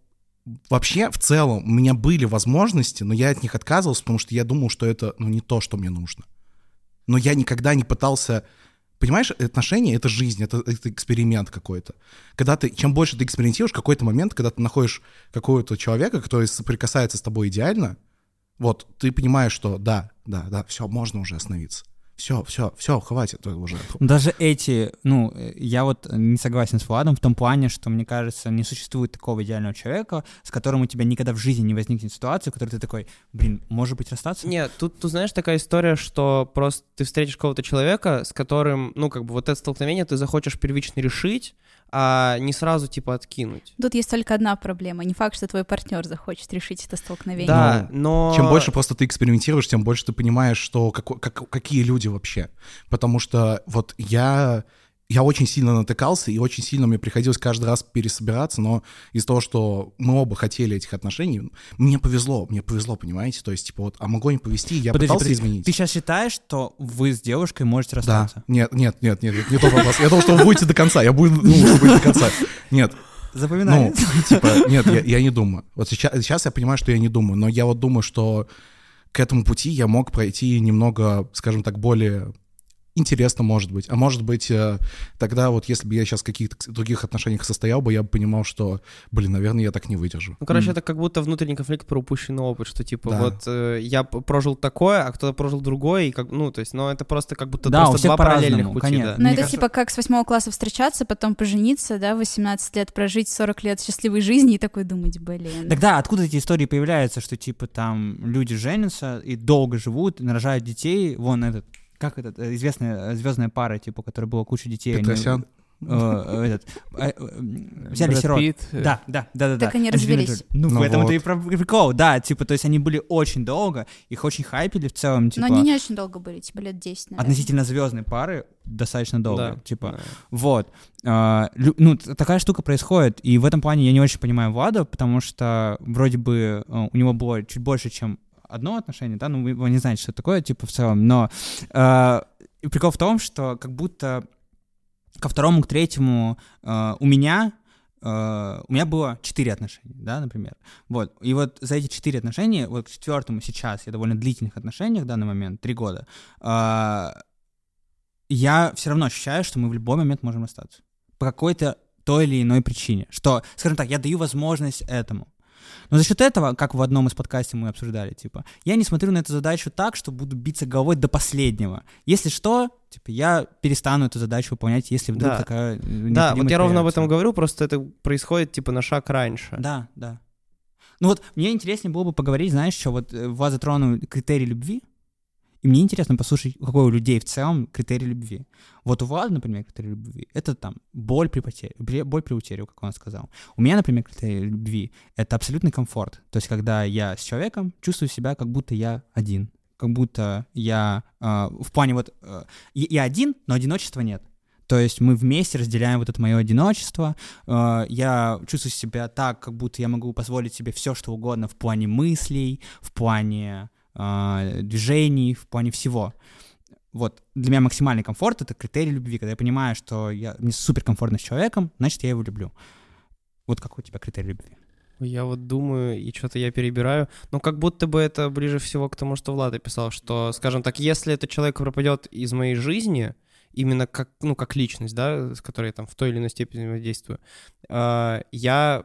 вообще, в целом, у меня были возможности, но я от них отказывался, потому что я думал, что это, ну, не то, что мне нужно. Но я никогда не пытался... Понимаешь, отношения — это жизнь, это, это эксперимент какой-то. Когда ты, чем больше ты экспериментируешь, какой-то момент, когда ты находишь какого-то человека, который соприкасается с тобой идеально, вот, ты понимаешь, что да, да, да, все, можно уже остановиться. Все, все, все, хватит уже. Даже эти, ну, э, я вот не согласен с Владом в том плане, что, мне кажется, не существует такого идеального человека, с которым у тебя никогда в жизни не возникнет ситуации, в которой ты такой, блин, может быть, расстаться? Нет, тут, тут, знаешь, такая история, что просто ты встретишь кого-то человека, с которым, ну, как бы вот это столкновение ты захочешь первично решить, а не сразу, типа, откинуть. Тут есть только одна проблема. Не факт, что твой партнер захочет решить это столкновение. Да, но... Чем больше просто ты экспериментируешь, тем больше ты понимаешь, что како- как- какие люди вообще. Потому что вот я я очень сильно натыкался, и очень сильно мне приходилось каждый раз пересобираться, но из-за того, что мы оба хотели этих отношений, мне повезло, мне повезло, понимаете? То есть, типа, вот, а могло не повезти, я Подожди, пытался подожди, изменить. Ты сейчас считаешь, что вы с девушкой можете Да, расстаться? нет, нет, нет, нет, нет, не тот вопрос. Я думал, что вы будете до конца, я буду, что будете до конца. Нет, Запоминаю. ну, типа, нет, я, я не думаю. Вот сейчас, сейчас я понимаю, что я не думаю, но я вот думаю, что к этому пути я мог пройти немного, скажем так, более интересно, может быть. А может быть, э, тогда вот если бы я сейчас в каких-то других отношениях состоял бы, я бы понимал, что, блин, наверное, я так не выдержу. Ну, короче, Мгм. это как будто внутренний конфликт про упущенный опыт, что типа Да. вот э, я прожил такое, а кто-то прожил другое, и как, ну, то есть, ну, это просто как будто Да, у просто всех два параллельных пути, конечно. да. Но Мне это кажется- типа как с восьмого класса встречаться, потом пожениться, да, 18 лет прожить, 40 лет счастливой жизни и такой думать, блин. Тогда откуда эти истории появляются, что типа там люди женятся и долго живут, и нарожают детей, вон этот, как этот, э, известная звездная пара, типа, у которой было куча детей. они, Петросян? э, э, этот, э, э, взяли сирот. Э, Да, да, да, да. Так да. они развелись. Ну, Ну в этом это и про- прикол, да, типа, то есть они были очень долго, их очень хайпили в целом, типа, Но они не очень долго были, типа лет 10, наверное. относительно звездной пары достаточно долго, типа, вот. А, ну, такая штука происходит, и в этом плане я не очень понимаю Влада, потому что вроде бы э, у него было чуть больше, чем одно отношение, да, ну, вы не знаете, что такое, типа, в целом, но э, прикол в том, что как будто ко второму, к третьему э, у меня э, у меня было четыре отношения, да, например. Вот. И вот за эти четыре отношения, вот к четвертому сейчас я довольно длительных отношениях в данный момент, три года, э, я все равно ощущаю, что мы в любой момент можем расстаться. По какой-то той или иной причине. Что, скажем так, я даю возможность этому. Но за счет этого, как в одном из подкастов мы обсуждали, типа, я не смотрю на эту задачу так, что буду биться головой до последнего. Если что, типа, я перестану эту задачу выполнять, если вдруг Да. такая Да, вот я ровно об этом говорю, просто это происходит типа на шаг раньше. Да, да. Ну вот мне интереснее было бы поговорить, знаешь, что вот э, вас затронул критерий любви, и мне интересно послушать, какой у людей в целом критерий любви. Вот у Влада, например, критерий любви — это там боль при потере, боль при утере, как он сказал. У меня, например, критерий любви — это абсолютный комфорт. То есть когда я с человеком чувствую себя, как будто я один, как будто я э, в плане вот э, я один, но одиночества нет. То есть мы вместе разделяем вот это мое одиночество. Э, Я чувствую себя так, как будто я могу позволить себе все, что угодно в плане мыслей, в плане э, движений, в плане всего. Вот для меня максимальный комфорт это критерий любви, когда я понимаю, что я мне супер комфортно с человеком, значит я его люблю. Вот какой у тебя критерий любви? Я вот думаю, и что-то я перебираю. Но как будто бы это ближе всего к тому, что Влад описал, что, скажем так, если этот человек пропадет из моей жизни, именно как, ну, как личность, да, с которой я там в той или иной степени взаимодействую, а, я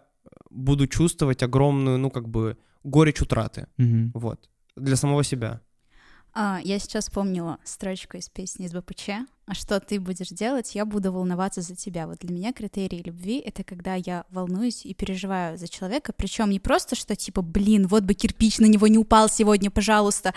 буду чувствовать огромную, ну, как бы, горечь утраты, Мгм. вот, для самого себя. А, я сейчас вспомнила строчку из песни из БПЧ. А что ты будешь делать? Я буду волноваться за тебя. Вот для меня критерий любви — это когда я волнуюсь и переживаю за человека, причем не просто, что типа, блин, вот бы кирпич на него не упал сегодня, пожалуйста,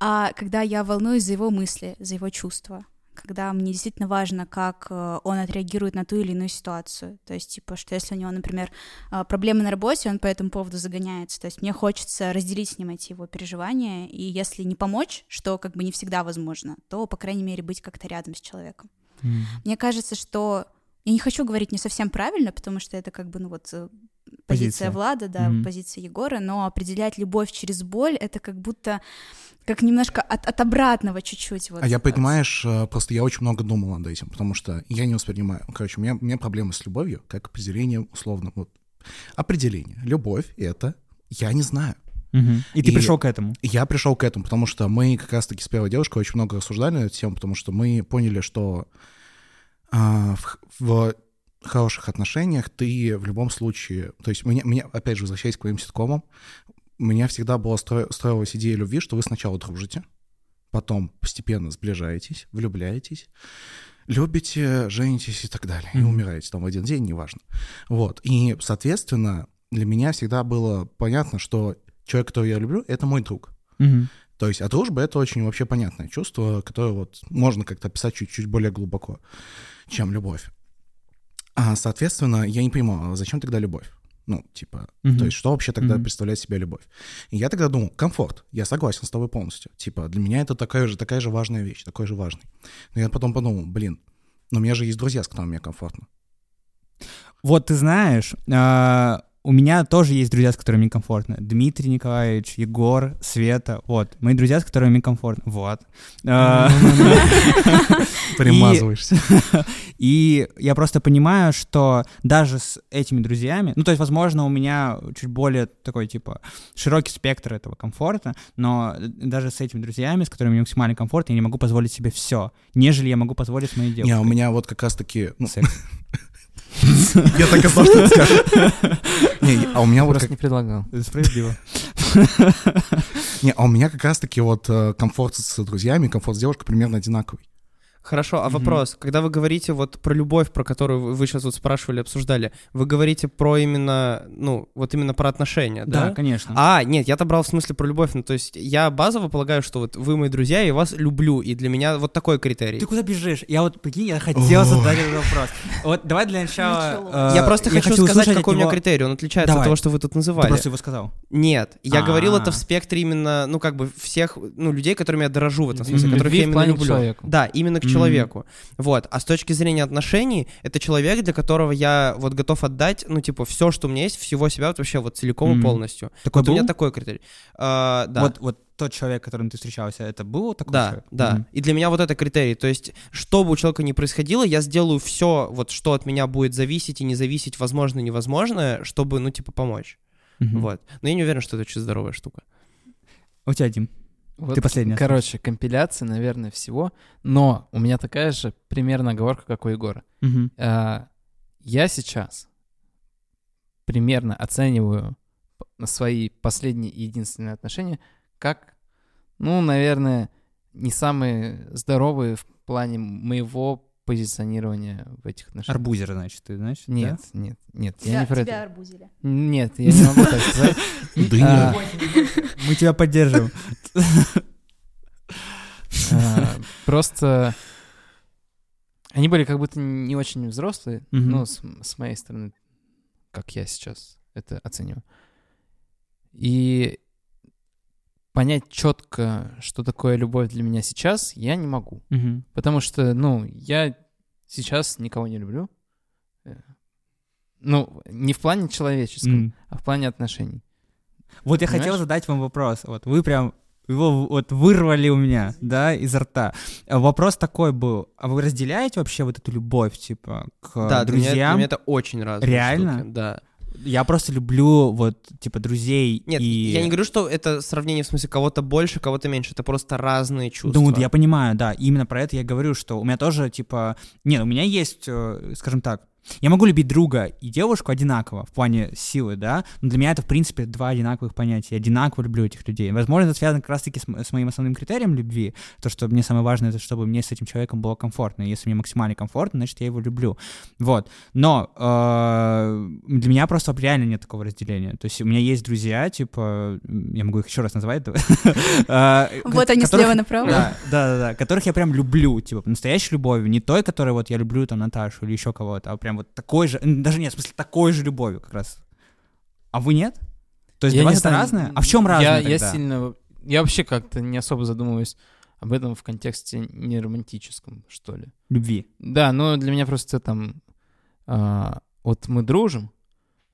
а когда я волнуюсь за его мысли, за его чувства когда мне действительно важно, как э, он отреагирует на ту или иную ситуацию. То есть, типа, что если у него, например, э, проблемы на работе, он по этому поводу загоняется. То есть мне хочется разделить с ним эти его переживания, и если не помочь, что как бы не всегда возможно, то, по крайней мере, быть как-то рядом с человеком. Мгм. Мне кажется, что... Я не хочу говорить не совсем правильно, потому что это как бы, ну вот, э, позиция, Позиция. Влада, да, Мгм. позиция Егора, но определять любовь через боль — это как будто как немножко от, от обратного чуть-чуть. Вот, А я, понимаешь, э, просто я очень много думал над этим, потому что я не воспринимаю. Короче, у меня, у меня проблемы с любовью, как определение, условно, вот. Определение. Любовь — это я не знаю. Мгм. И ты И- пришел к этому. Я пришел к этому, потому что мы как раз-таки с первой девушкой очень много рассуждали на эту тему, потому что мы поняли, что а, в, в хороших отношениях ты в любом случае... То есть меня, меня опять же, возвращаясь к моим ситкомам, меня всегда была стро- строилась идея любви, что вы сначала дружите, потом постепенно сближаетесь, влюбляетесь, любите, женитесь и так далее, и Мгм. умираете там в один день, неважно. Вот, и, соответственно, для меня всегда было понятно, что человек, которого я люблю, это мой друг. Мгм. То есть, а дружба — это очень вообще понятное чувство, которое вот можно как-то описать чуть-чуть более глубоко, чем любовь. А, соответственно, я не понимал, а зачем тогда любовь? Ну, типа, Мгм. то есть, что вообще тогда Мгм. представляет себя любовь? И я тогда думал, комфорт, я согласен с тобой полностью. Типа, для меня это такая же, такая же важная вещь, такой же важный. Но я потом подумал, блин, Но у меня же есть друзья, с которыми мне комфортно. Вот ты знаешь, а, у меня тоже есть друзья, с которыми мне комфортно. Дмитрий Николаевич, Егор, Света, вот. Мои друзья, с которыми мне комфортно. Вот. А, Примазываешься. И я просто понимаю, что даже с этими друзьями, ну, то есть, возможно, у меня чуть более такой, типа, широкий спектр этого комфорта, но даже с этими друзьями, с которыми мне максимально комфортно, я не могу позволить себе все, нежели я могу позволить моей девушке. Не, у меня вот как раз-таки... ну, Секс. Я так и знал, что ты скажешь. Не, а у меня вот Просто не предлагал. Справедливо. Не, а у меня как раз-таки вот э, комфорт с друзьями, комфорт с девушкой примерно одинаковый. Хорошо, а Мгм. вопрос, когда вы говорите вот про любовь, про которую вы- сейчас вот спрашивали, обсуждали, вы говорите про именно, ну, вот именно про отношения, да? Да, конечно. А, нет, я-то брал в смысле про любовь. Ну, то есть я базово полагаю, что вот вы мои друзья, и вас люблю. И для меня вот такой критерий. Ты куда бежишь? Я вот, прикинь, я хотел задать этот вопрос. Вот давай для начала... э, я просто хочу, сказать, какой у меня критерий. Он отличается от того, что вы тут Ты называли. просто его сказал. Нет, я говорил это А. в спектре именно, ну, как бы всех, ну, людей, которыми я дорожу в этом смысле, которых я именно люблю. человеку. Да, именно к Мгм. Человеку. Вот. А с точки зрения отношений, это человек, для которого я вот готов отдать, ну, типа, все, что у меня есть, всего себя вот вообще вот целиком и полностью. Такой вот у меня был? такой критерий. А, да. Вот, вот тот человек, с которым ты встречался, это был такой Да, человек? да. Мгм. И для меня вот это критерий. То есть, что бы у человека ни происходило, я сделаю все, вот что от меня будет зависеть и не зависеть, возможно, невозможное, чтобы, ну, типа, помочь. Мгм. Вот. Но я не уверен, что это очень здоровая штука. У тебя, Дим. Вот, Ты последний Короче, компиляция, наверное, всего. Но у меня такая же примерно оговорка, как у Егора. Мгм. А, Я сейчас примерно оцениваю свои последние и единственные отношения как, ну, наверное, не самые здоровые в плане моего позиционирования в этих отношениях. Арбузер, значит, ты, знаешь? да? Нет, нет, нет, я не про это. арбузили. Нет, я не могу так сказать. Дыня. А, Мы тебя поддерживаем. а, Просто они были как будто не очень взрослые, ну, с, с моей стороны, как я сейчас это оцениваю. И понять четко, что такое любовь для меня сейчас, я не могу. Мгм. Потому что, ну, я сейчас никого не люблю. Э, Ну, не в плане человеческом, М. а в плане отношений. Вот я хотел Понимаешь? задать вам вопрос. Вот вы прям его вот вырвали у меня, да, изо рта. А Вопрос такой был. А вы разделяете вообще вот эту любовь, типа, к да, для меня, для друзьям? меня это очень разные Реально? штуки, Да. Я просто люблю вот, типа, друзей Нет, и... я не говорю, что это сравнение в смысле кого-то больше, кого-то меньше. Это просто разные чувства. Ну, я понимаю, да. Именно про это я говорю, что у меня тоже, типа... Нет, у меня есть, э, скажем так, я могу любить друга и девушку одинаково в плане силы, да, но для меня это, в принципе, два одинаковых понятия. Я одинаково люблю этих людей. Возможно, это связано как раз-таки с, с моим основным критерием любви, то, что мне самое важное, это чтобы мне с этим человеком было комфортно. И если мне максимально комфортно, значит, я его люблю. Вот. Но э, для меня просто реально нет такого разделения. То есть у меня есть друзья, типа, я могу их еще раз назвать? Э, Вот они слева направо. да, да, да, которых я прям люблю, типа, настоящей любовью, не той, которой вот я люблю там Наташу или еще кого-то, а прям вот такой же, даже нет, в смысле такой же любовью как раз. А вы нет? То есть Я для вас это знаю, разное? А в чем разное я, я тогда? сильно... Я вообще как-то не особо задумываюсь об этом в контексте не романтическом, что ли. Любви. Да, но для меня просто там... а, вот мы дружим,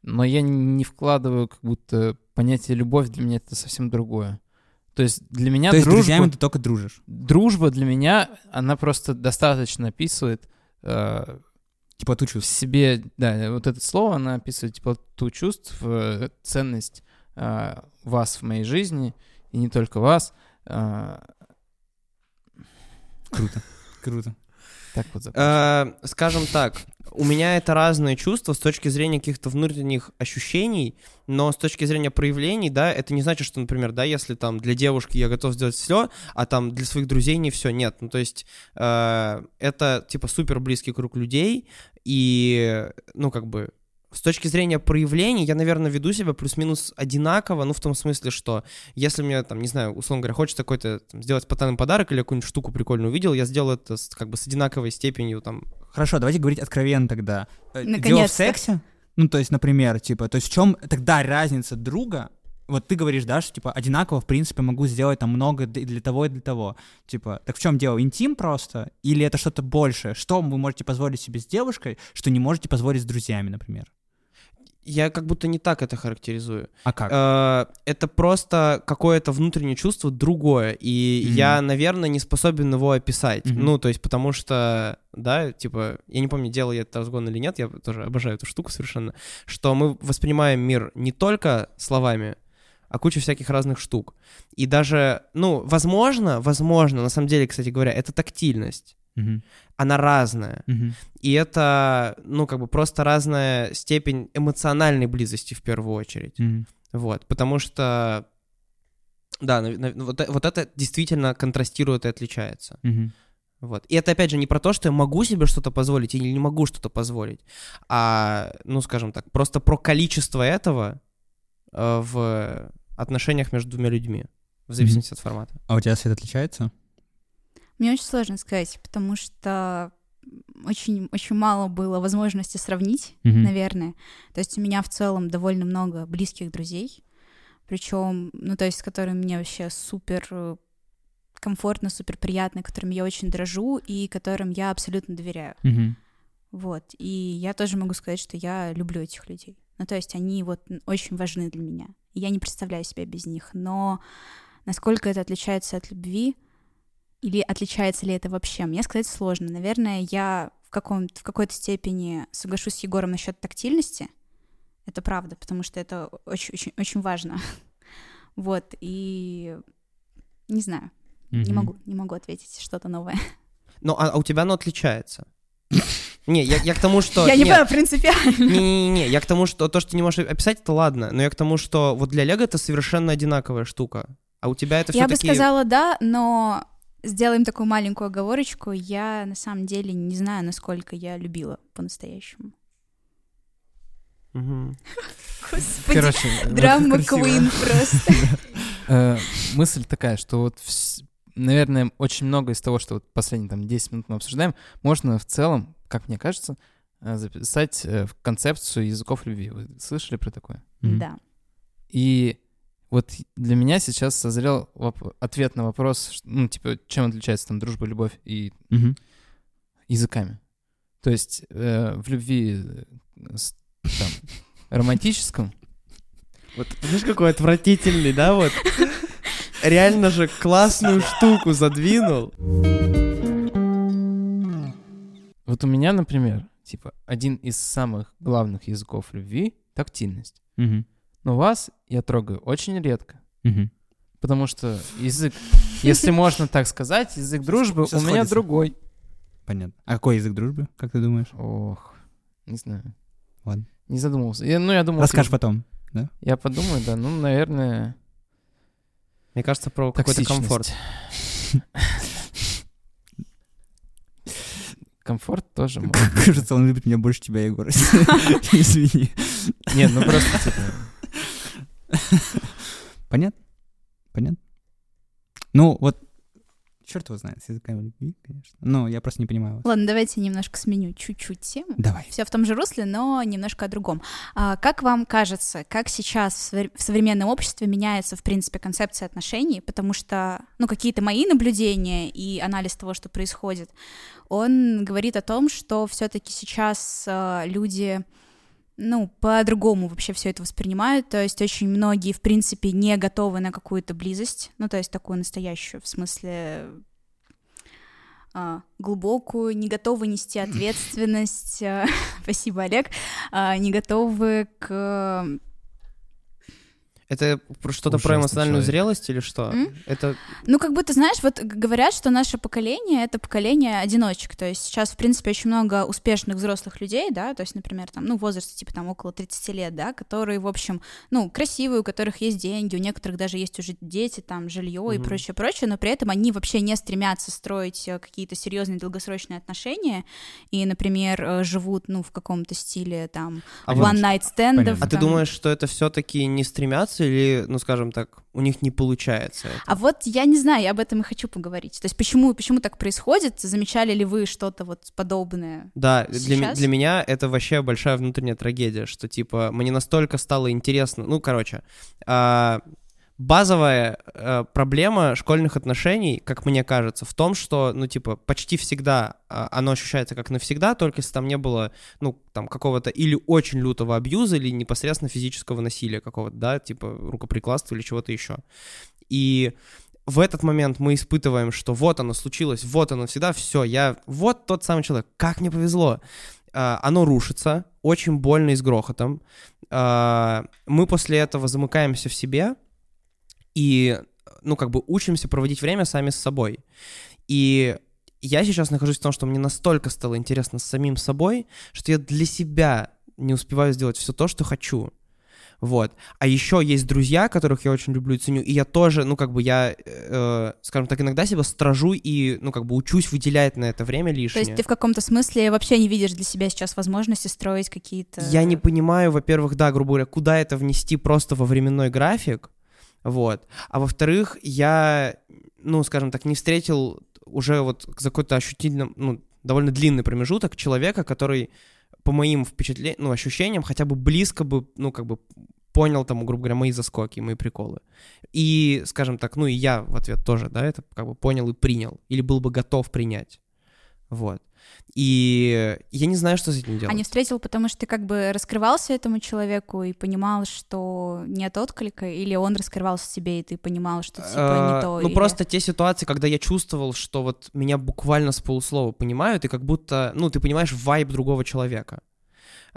но я не вкладываю как будто понятие любовь для меня это совсем другое. То есть для меня То есть с дружба, друзьями ты только дружишь. дружба для меня, она просто достаточно описывает э, Типа ту в чувств. себе, да, вот это слово, она описывает типа ту чувств, э, ценность э, вас в моей жизни, и не только вас. э, Круто. Круто. Так вот. Э, скажем так, у меня это разные чувства с точки зрения каких-то внутренних ощущений, но с точки зрения проявлений, да, это не значит, что, например, да, если там для девушки я готов сделать все, а там для своих друзей не все, нет. Ну, то есть э, это, типа, супер близкий круг людей, и, ну, как бы, с точки зрения проявлений, я, наверное, веду себя плюс-минус одинаково, ну, в том смысле, что если мне, там, не знаю, условно говоря, хочется какой-то там, сделать спонтанный подарок или какую-нибудь штуку прикольную увидел, я сделаю это с, как бы с одинаковой степенью, там, Хорошо, давайте говорить откровенно тогда. Э, Дело в сексе? Ну, то есть, например, типа, то есть в чем тогда разница друга вот ты говоришь, да, что, типа, одинаково, в принципе, могу сделать там много и для того, и для того. Типа, так в чем дело? Интим просто? Или это что-то большее? Что вы можете позволить себе с девушкой, что не можете позволить с друзьями, например? Я как будто не так это характеризую. А как? Э, Это просто какое-то внутреннее чувство другое, и Мгм. я, наверное, не способен его описать. Мгм. Ну, то есть, потому что, да, типа, я не помню, делал я это разгон или нет, я тоже обожаю эту штуку совершенно, что мы воспринимаем мир не только словами, а куча всяких разных штук. И даже, ну, возможно, возможно, на самом деле, кстати говоря, это тактильность. Мгм. Она разная. Мгм. И это, ну, как бы просто разная степень эмоциональной близости в первую очередь. Мгм. Вот, потому что, да, вот, вот это действительно контрастирует и отличается. Мгм. Вот. И это, опять же, не про то, что я могу себе что-то позволить или не могу что-то позволить, а, ну, скажем так, просто про количество этого э, в отношениях между двумя людьми, в зависимости от формата. А у тебя свет отличается? Мне очень сложно сказать, потому что очень, очень мало было возможности сравнить, Мгм. наверное. То есть у меня в целом довольно много близких друзей, причем, ну, то есть с которыми мне вообще супер э, комфортно, супер приятно, которыми я очень дрожу и которым я абсолютно доверяю. Мгм. Вот. И я тоже могу сказать, что я люблю этих людей. Ну, то есть они вот очень важны для меня. Я не представляю себя без них. Но насколько это отличается от любви, или отличается ли это вообще, мне сказать сложно. Наверное, я в, каком в какой-то степени соглашусь с Егором насчет тактильности. Это правда, потому что это очень-очень очень важно. Вот, и не знаю, не Мгм. могу, не могу ответить что-то новое. Ну, а, а у тебя оно отличается. Не, я, я к тому, что... Я не понимаю принципиально. Не-не-не, я к тому, что то, что ты не можешь описать, это ладно, но я к тому, что вот для Лего это совершенно одинаковая штука, а у тебя это Я бы сказала да, но сделаем такую маленькую оговорочку. Я на самом деле не знаю, насколько я любила по-настоящему. Господи, Короче, драма. Квин просто. Э, мысль такая, что вот, наверное, очень много из того, что вот последние там 10 минут мы обсуждаем, можно в целом, как мне кажется, э, записать э, в концепцию языков любви. Вы слышали про такое? Да. И вот для меня сейчас созрел ответ на вопрос, ну, типа, чем отличается там дружба, любовь и Мгм. языками. То есть э, в любви э, там, романтическом Вот, знаешь, какой отвратительный, да, вот? Реально же классную штуку задвинул. Вот у меня, например, типа, один из самых главных языков любви — тактильность. Мгм. Но вас я трогаю очень редко. Мгм. Потому что язык, если можно так сказать, язык дружбы у меня другой. Понятно. А какой язык дружбы, как ты думаешь? Ох, не знаю. Ладно. Не задумывался. Я, ну, я думал... Расскажешь ты- потом. Я подумаю, да, ну, наверное, Мне кажется, про какой-то комфорт. Комфорт тоже может. Кажется, он любит меня больше тебя, Егор. Извини. Нет, ну просто, типа, Понятно? Понятно? Ну, вот, черт его знает, с языками любви, конечно. Но я просто не понимаю вас. Ладно, давайте немножко сменю чуть-чуть тему. Давай. Все в том же русле, но немножко о другом. А, как вам кажется, как сейчас в современном обществе меняется, в принципе, концепция отношений? Потому что, ну, какие-то мои наблюдения и анализ того, что происходит, он говорит о том, что все-таки сейчас а, люди ну, по-другому вообще все это воспринимают. То есть очень многие, в принципе, не готовы на какую-то близость, ну, то есть такую настоящую, в смысле а, глубокую, не готовы нести ответственность. а, Спасибо, Олег. а, Не готовы к... Это что-то про эмоциональную человек. зрелость или что? М? Это Ну, как будто, знаешь, вот говорят, что наше поколение — это поколение одиночек. То есть сейчас, в принципе, очень много успешных взрослых людей, да, то есть, например, там, ну, в возрасте, типа, там, около 30 лет, да, которые, в общем, ну, красивые, у которых есть деньги, у некоторых даже есть уже дети, там, жилье и Мгм. прочее, прочее, но при этом они вообще не стремятся строить э, какие-то серьезные долгосрочные отношения и, например, э, живут, ну, в каком-то стиле, там, А вот- one-night стендов. Понятно. А ты думаешь, что это все-таки не стремятся получается или, ну, скажем так, у них не получается? это? А вот я не знаю, я об этом и хочу поговорить. То есть почему, почему так происходит? Замечали ли вы что-то вот подобное? Да, для, для меня это вообще большая внутренняя трагедия, что, типа, мне настолько стало интересно, ну, короче, а, базовая э, проблема школьных отношений, как мне кажется, в том, что, ну, типа, почти всегда а, оно ощущается как навсегда, только если там не было, ну, там, какого-то или очень лютого абьюза, или непосредственно физического насилия какого-то, да, типа, рукоприкладства или чего-то еще. И в этот момент мы испытываем, что вот оно случилось, вот оно всегда, все, я вот тот самый человек, как мне повезло. А, оно рушится, очень больно и с грохотом. А, мы после этого замыкаемся в себе и, ну, как бы учимся проводить время сами с собой. И я сейчас нахожусь в том, что мне настолько стало интересно с самим собой, что я для себя не успеваю сделать все то, что хочу. Вот. А еще есть друзья, которых я очень люблю и ценю, и я тоже, ну, как бы я, э, скажем так, иногда себя стражу и, ну, как бы учусь выделять на это время То лишнее. есть ты в каком-то смысле вообще не видишь для себя сейчас возможности строить какие-то... Я не понимаю, во-первых, да, грубо говоря, куда это внести просто во временной график, вот. А во-вторых, я, ну, скажем так, не встретил уже вот за какой-то ощутительным, ну, довольно длинный промежуток человека, который по моим впечатлениям, ну, ощущениям, хотя бы близко бы, ну, как бы понял там, грубо говоря, мои заскоки, мои приколы. И, скажем так, ну и я в ответ тоже, да, это как бы понял и принял. Или был бы готов принять. Вот. И я не знаю, что с этим делать. А не встретил, потому что ты как бы раскрывался этому человеку и понимал, что нет отклика, или он раскрывался тебе, и ты понимал, что типа не Э, то. Ну, или- просто те ситуации, когда я чувствовал, что вот меня буквально с полуслова понимают, и как будто, ну, ты понимаешь вайб другого человека.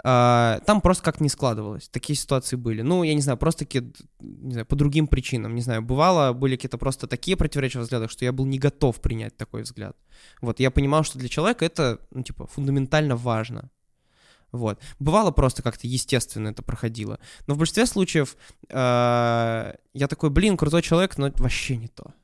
А, Там просто как не складывалось. Такие ситуации были. Ну, я не знаю, просто такие, не знаю, по другим причинам. Не знаю, бывало, были какие-то просто такие противоречия в взглядах, что я был не готов принять такой взгляд. Вот, я понимал, что для человека это, ну, типа, фундаментально важно. Вот. Бывало просто как-то естественно это проходило. Но в большинстве случаев э, я такой, блин, крутой человек, но вообще не то.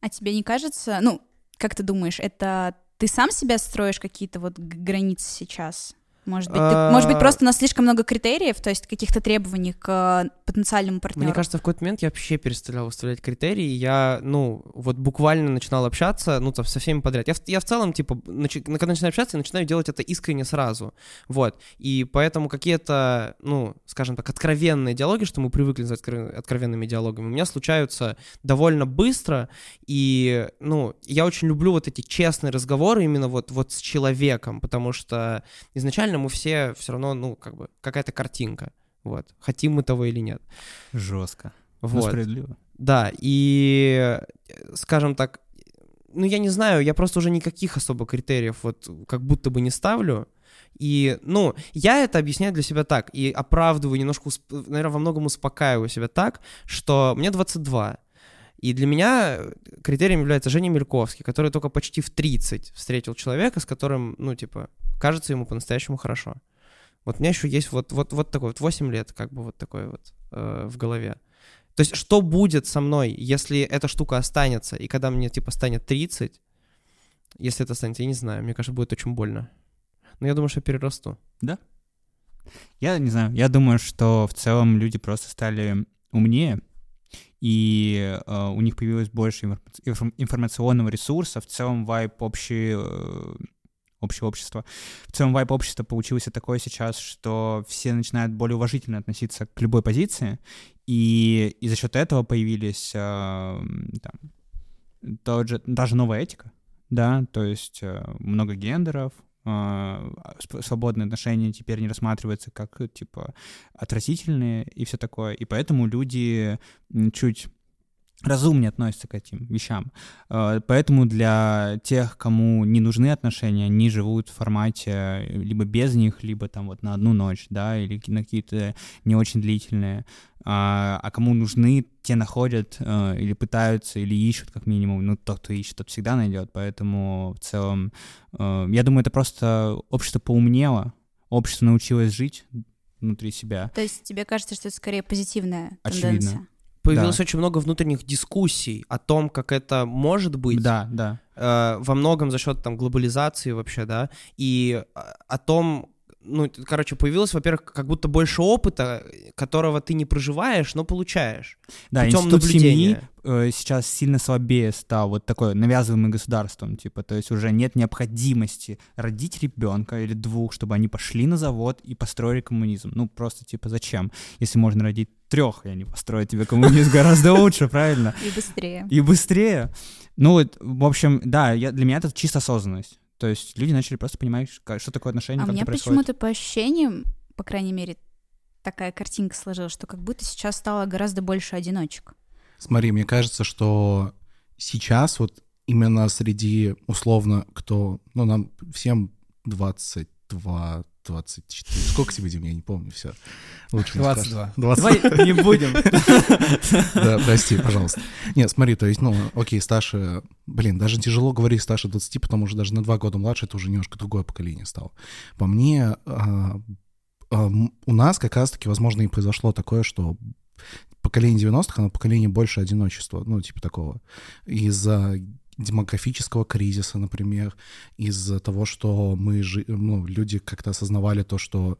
А тебе не кажется, ну, как ты думаешь, это ты сам себя строишь какие-то вот границы сейчас? Может быть, ты- А. может быть, просто у нас слишком много критериев, то есть каких-то требований к э, потенциальному партнеру. Мне кажется, в какой-то момент я вообще перестал выставлять критерии. Я, ну, вот буквально начинал общаться, ну, там, со всеми подряд. Я, в- я в целом, типа, начи- когда начинаю общаться, я начинаю делать это искренне сразу. Вот. И поэтому какие-то, ну, скажем так, откровенные диалоги, что мы привыкли называть откро- откровенными диалогами, у меня случаются довольно быстро. И, ну, я очень люблю вот эти честные разговоры именно вот, вот с человеком, потому что изначально мы все все равно, ну, как бы, какая-то картинка. Вот. Хотим мы того или нет. Жестко. Ну, Вот. справедливо. Да, и, э, скажем так, ну, я не знаю, я просто уже никаких особо критериев вот как будто бы не ставлю. И, ну, я это объясняю для себя так, и оправдываю немножко, наверное, во многом успокаиваю себя так, что мне 22, и для меня критерием является Женя Мельковский, который только почти в 30 встретил человека, с которым, ну, типа, кажется ему по-настоящему хорошо. Вот у меня еще есть вот, вот, вот такой вот 8 лет, как бы вот такой вот э, в голове. То есть, что будет со мной, если эта штука останется, и когда мне, типа, станет 30, если это останется, я не знаю, мне кажется, будет очень больно. Но я думаю, что я перерасту. Я не знаю, я думаю, что в целом люди просто стали умнее, и э, у них появилось больше информ- информ- информационного ресурса, в целом вайп общий, э, общего общества. В целом вайп общества получился такой сейчас, что все начинают более уважительно относиться к любой позиции, и, и за счет этого появились э, там, тот же, даже новая этика, да, то есть э, много гендеров, свободные отношения теперь не рассматриваются как, э, типа, отвратительные и все такое, и поэтому люди чуть разумнее относятся к этим вещам. Э, Поэтому для тех, кому не нужны отношения, они живут в формате либо без них, либо там вот на одну ночь, да, или на какие-то не очень длительные. А, а кому нужны, те находят э, или пытаются, или ищут как минимум. Ну, тот, кто ищет, тот всегда найдет. Поэтому в целом, э, я думаю, это просто общество поумнело, общество научилось жить внутри себя. То есть тебе кажется, что это скорее позитивная Очевидно. тенденция? Появилось Да. очень много внутренних дискуссий о том, как это может быть. Да, да. э, во многом за счет там глобализации вообще, да, и о том, ну, короче, появилось, во-первых, как будто больше опыта, которого ты не проживаешь, но получаешь. Да, путем институт семьи наблюдения. э, сейчас сильно слабее стал, вот такой навязываемый государством, типа, то есть уже нет необходимости родить ребенка или двух, чтобы они пошли на завод и построили коммунизм. Ну, просто, типа, зачем? Если можно родить трех, и они построят тебе коммунизм гораздо лучше, правильно? И быстрее. И быстрее. Ну, вот, в общем, да, я, для меня это чисто осознанность. То есть люди начали просто понимать, что такое отношение, А у меня почему-то по ощущениям, по крайней мере, такая картинка сложилась, что как будто сейчас стало гораздо больше одиночек. Смотри, мне кажется, что сейчас вот именно среди, условно, кто, ну, нам всем 22, 24, сколько тебе, Дим, я не помню, все. Лучше не 22. спрашивай. 20. Давай не будем. Да, прости, пожалуйста. Нет, смотри, то есть, ну, окей, старше, блин, даже тяжело говорить старше 20, потому что даже на два года младше это уже немножко другое поколение стало. По мне, а, а, у нас как раз-таки, возможно, и произошло такое, что поколение 90-х, оно поколение больше одиночества, ну, типа такого. Из-за демографического кризиса, например, из-за того, что мы, жи- ну, люди как-то осознавали то, что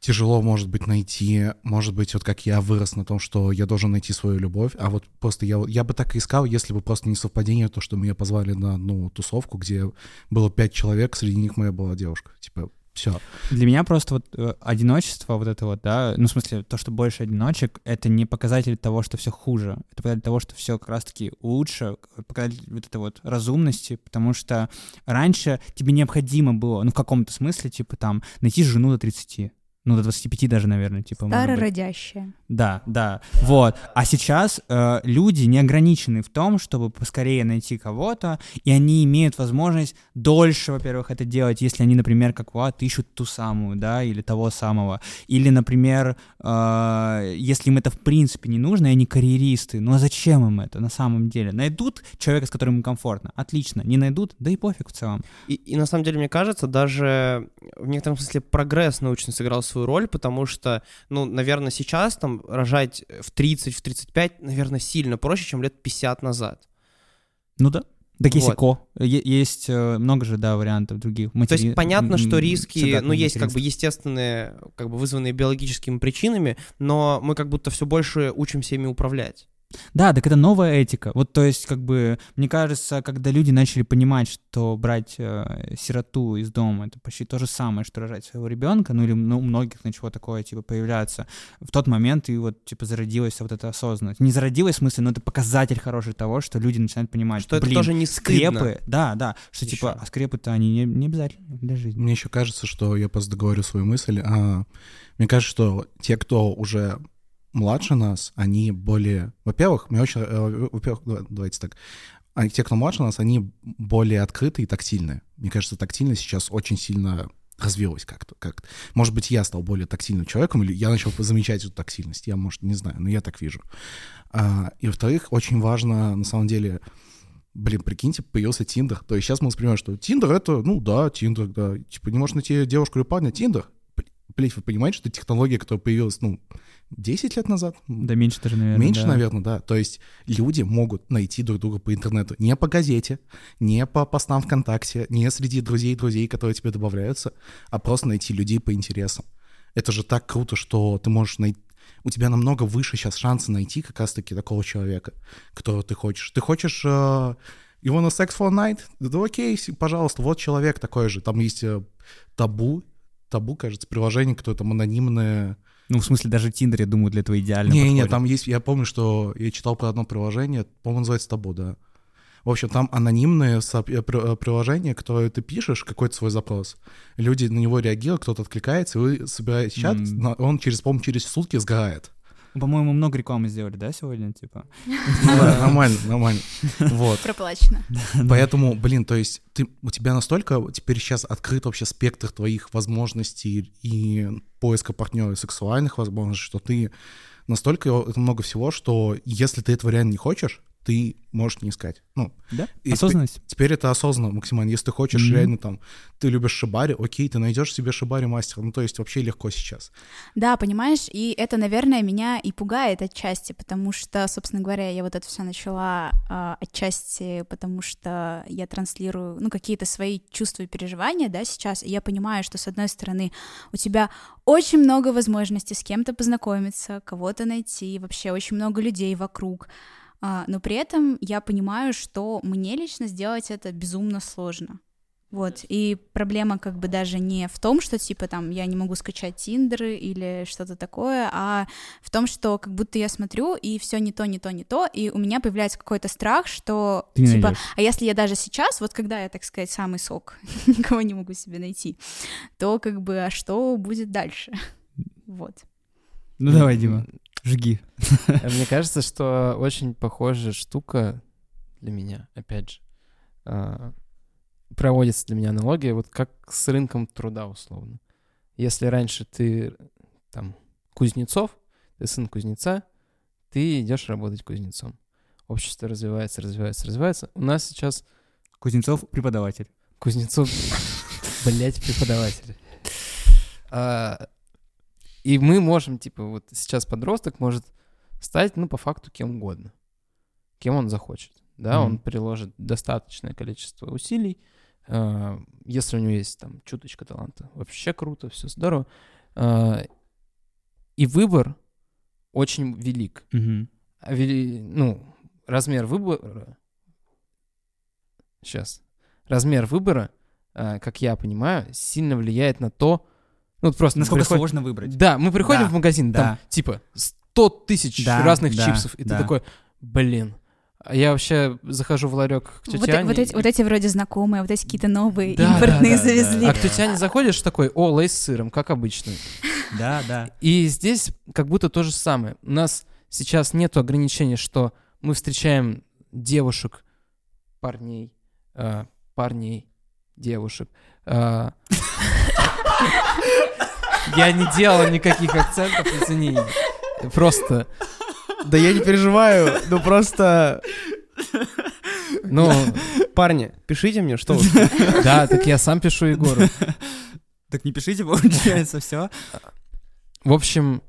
тяжело, может быть, найти, может быть, вот как я вырос на том, что я должен найти свою любовь, а вот просто я, я бы так и искал, если бы просто не совпадение, то, что меня позвали на одну тусовку, где было пять человек, среди них моя была девушка. Типа, все. Для меня просто вот э, одиночество вот это вот, да, ну, в смысле, то, что больше одиночек, это не показатель того, что все хуже, это показатель того, что все как раз-таки лучше, показатель вот этой вот разумности, потому что раньше тебе необходимо было, ну, в каком-то смысле, типа, там, найти жену до 30, ну, до 25 даже, наверное, типа. Старородящая. Да, да, вот. А сейчас э, люди не ограничены в том, чтобы поскорее найти кого-то, и они имеют возможность дольше, во-первых, это делать, если они, например, как Влад, ищут ту самую, да, или того самого. Или, например, э, если им это в принципе не нужно, и они карьеристы, ну а зачем им это на самом деле? Найдут человека, с которым им комфортно, отлично. Не найдут, да и пофиг в целом. И, и на самом деле, мне кажется, даже в некотором смысле прогресс научно сыграл свою роль, потому что, ну, наверное, сейчас там рожать в 30, в 35, наверное, сильно проще, чем лет 50 назад. Ну да. Так есть Вот. ко. Е- есть э, много же, да, вариантов других. То есть Матери- понятно, что риски, ну, есть как бы естественные, как бы вызванные биологическими причинами, но мы как будто все больше учимся ими управлять. Да, так это новая этика. Вот, то есть, как бы, мне кажется, когда люди начали понимать, что брать э, сироту из дома это почти то же самое, что рожать своего ребенка, ну или ну, у многих начало такое, типа, появляться, в тот момент и вот, типа, зародилась вот эта осознанность. Не зародилась, в смысле, но это показатель хороший того, что люди начинают понимать, Что это блин, тоже не стыдно. скрепы, да, да, что, Ещё. типа, а скрепы-то они не, не обязательны для жизни. Мне еще кажется, что я просто договорю свою мысль. А, мне кажется, что те, кто уже младше нас, они более... Во-первых, мне очень... э, Во-первых, да, давайте так. А те, кто младше нас, они более открытые и тактильные. Мне кажется, тактильность сейчас очень сильно развилась как-то. Как может быть, я стал более тактильным человеком, или я начал замечать эту тактильность. Я, может, не знаю, но я так вижу. А, и, во-вторых, очень важно, на самом деле, Блин, прикиньте, появился Тиндер. То есть сейчас мы воспринимаем, что Тиндер это, ну да, Тиндер, да. Типа не можешь найти девушку или парня, Тиндер. Блин, вы понимаете, что это технология, которая появилась, ну, 10 лет назад? Да меньше даже, наверное. Меньше, да. наверное, да. То есть люди могут найти друг друга по интернету. Не по газете, не по постам ВКонтакте, не среди друзей друзей, которые тебе добавляются, а просто найти людей по интересам. Это же так круто, что ты можешь найти... У тебя намного выше сейчас шансы найти как раз-таки такого человека, которого ты хочешь. Ты хочешь... э, You wanna sex for night? Да окей, пожалуйста, вот человек такой же. Там есть э, табу, табу, кажется, приложение, которое там анонимное, Ну, в смысле, даже Тиндер, я думаю, для этого идеально не, не, подходит. там есть, я помню, что я читал про одно приложение, по-моему, называется Табу, да. В общем, там анонимные соп- э, э, приложения, которые ты пишешь, какой-то свой запрос. Люди на него реагируют, кто-то откликается, и вы собираете чат, но он через, по-моему, через сутки сгорает. По-моему, много рекламы сделали, да, сегодня, типа? Нормально, нормально. Вот. Проплачено. Поэтому, блин, то есть ты, у тебя настолько теперь сейчас открыт вообще спектр твоих возможностей и поиска партнера и сексуальных возможностей, что ты настолько это много всего, что если ты этого реально не хочешь, ты можешь не искать. Ну, Да? И Осознанность. теперь это осознанно максимально. Если ты хочешь Мгм. реально там, ты любишь шибари, окей, ты найдешь себе шибари мастера. Ну, то есть вообще легко сейчас. Да, понимаешь, и это, наверное, меня и пугает отчасти, потому что, собственно говоря, я вот это все начала а, отчасти, потому что я транслирую, ну, какие-то свои чувства и переживания, да, сейчас, и я понимаю, что, с одной стороны, у тебя очень много возможностей с кем-то познакомиться, кого-то найти, вообще очень много людей вокруг, но при этом я понимаю, что мне лично сделать это безумно сложно. Вот, и проблема как бы даже не в том, что, типа, там, я не могу скачать Тиндер или что-то такое, а в том, что как будто я смотрю, и все не то, не то, не то, и у меня появляется какой-то страх, что, Ты типа, найдёшь. а если я даже сейчас, вот когда я, так сказать, самый сок, никого не могу себе найти, то как бы, а что будет дальше? Вот. Ну давай, Дима, жги. Мне кажется, что очень похожая штука для меня, опять же, а, проводится для меня аналогия, вот как с рынком труда условно. Если раньше ты там кузнецов, ты сын кузнеца, ты идешь работать кузнецом. Общество развивается, развивается, развивается. У нас сейчас Кузнецов преподаватель. Кузнецов, блять, преподаватель. И мы можем, типа, вот сейчас подросток может стать, ну, по факту, кем угодно. Кем он захочет. Да, он Мгм. приложит достаточное количество усилий. а, Если у него есть там чуточка таланта, вообще круто, все здорово. А, И выбор очень велик. А вели- ну, размер выбора... Сейчас. Размер выбора, а, как я понимаю, сильно влияет на то... Ну, вот просто... Насколько приходим- сложно выбрать. Да, мы приходим Да, в магазин, там, да. типа, 100 тысяч Да, разных да, чипсов, и да. ты такой, блин, а я вообще захожу в ларек к тете Вот, Ане, вот эти, и- вот эти вроде знакомые, вот эти какие-то новые, Да, импортные да, да, завезли. А к тете Ане заходишь такой, о, лейс с сыром, как обычно. Да, да. И здесь как будто то же самое. У нас сейчас нет ограничения, что мы встречаем девушек, парней, э, парней, девушек. э. Я не делал никаких акцентов, извини. Просто, Да я не переживаю, ну просто... ну, Парни, пишите мне, что вы... да, так я сам пишу Егору. Так не пишите, получается, все. В общем,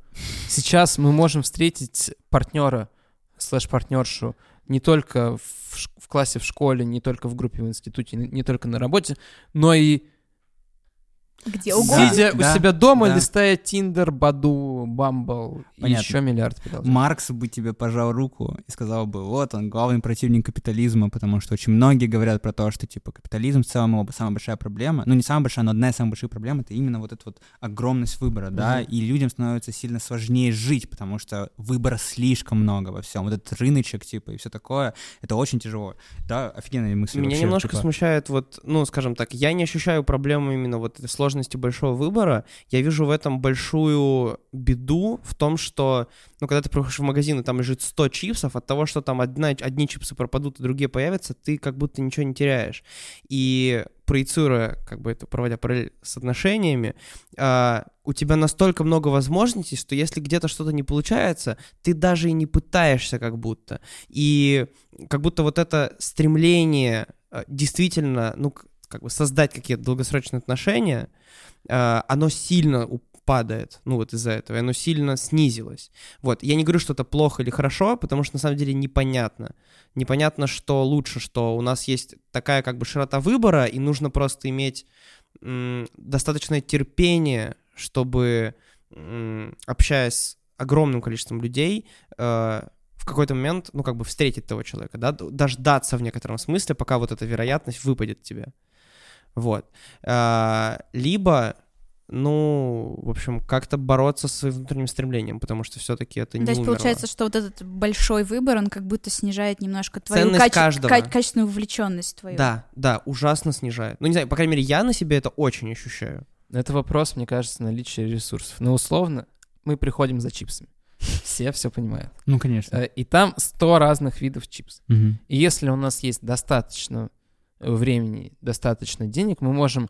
сейчас мы можем встретить партнера, слэш-партнершу не только в, в классе в школе, не только в группе в институте, не, не только на работе, но и Где угодно. сидя Да, у себя дома, да. листая Тиндер, Баду, Бамбл и еще миллиард приложений. Маркс бы тебе пожал руку и сказал бы, вот он, главный противник капитализма, потому что очень многие говорят про то, что, типа, капитализм в целом его самая большая проблема, ну, не самая большая, но одна из самых больших проблем — это именно вот эта вот огромность выбора, да, и людям становится сильно сложнее жить, потому что выбора слишком много во всем, вот этот рыночек, типа, и все такое, это очень тяжело. Да, офигенная мысль Меня вообще, немножко типа, смущает вот, ну, скажем так, я не ощущаю проблему именно вот этой сложности большого выбора. Я вижу в этом большую беду в том, что, ну, когда ты приходишь в магазин, и там лежит 100 чипсов, от того, что там одна, одни чипсы пропадут, а другие появятся, ты как будто ничего не теряешь. И проецируя, как бы это, проводя параллель с отношениями, а, у тебя настолько много возможностей, что если где-то что-то не получается, ты даже и не пытаешься как будто. И как будто вот это стремление э, действительно, ну, как бы создать какие-то долгосрочные отношения, э, оно сильно падает, ну вот из-за этого, оно сильно снизилось. Вот, я не говорю, что это плохо или хорошо, потому что на самом деле непонятно. Непонятно, что лучше, что у нас есть такая как бы широта выбора, и нужно просто иметь достаточное терпение, чтобы, общаясь с огромным количеством людей, э, в какой-то момент, ну, как бы встретить того человека, да, дождаться в некотором смысле, пока вот эта вероятность выпадет тебе. Вот. А, Либо, ну, в общем, как-то бороться со своим внутренним стремлением, потому что все-таки это не То есть умерло. получается, что вот этот большой выбор, он как будто снижает немножко твою Ценность каче- каждого. ка- качественную вовлеченность твою. Да, да, ужасно снижает. Ну, не знаю, по крайней мере, я на себе это очень ощущаю. Это вопрос, мне кажется, наличия ресурсов. Но условно мы приходим за чипсами. Все все понимают. Ну, конечно. Э, И там 100 разных видов чипсов. Мгм. И если у нас есть достаточно времени, достаточно денег, мы можем,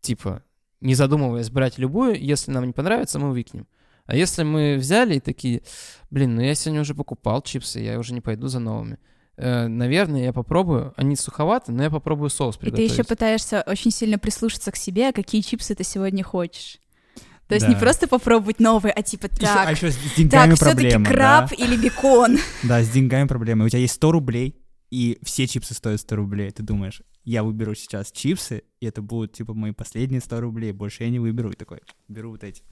типа, не задумываясь, брать любую, если нам не понравится, мы выкинем. А если мы взяли и такие, блин, ну я сегодня уже покупал чипсы, я уже не пойду за новыми. Э, наверное, я попробую. Они суховаты, но я попробую соус И ты приготовить. еще пытаешься очень сильно прислушаться к себе, а какие чипсы ты сегодня хочешь. То есть Да. не просто попробовать новые, а типа а так, еще с деньгами так, все-таки проблема. краб да? или бекон. Да, с деньгами проблема. У тебя есть 100 рублей, и все чипсы стоят 100 рублей. Ты думаешь, я выберу сейчас чипсы, и это будут, типа, мои последние 100 рублей. Больше я не выберу. И такой, беру вот эти.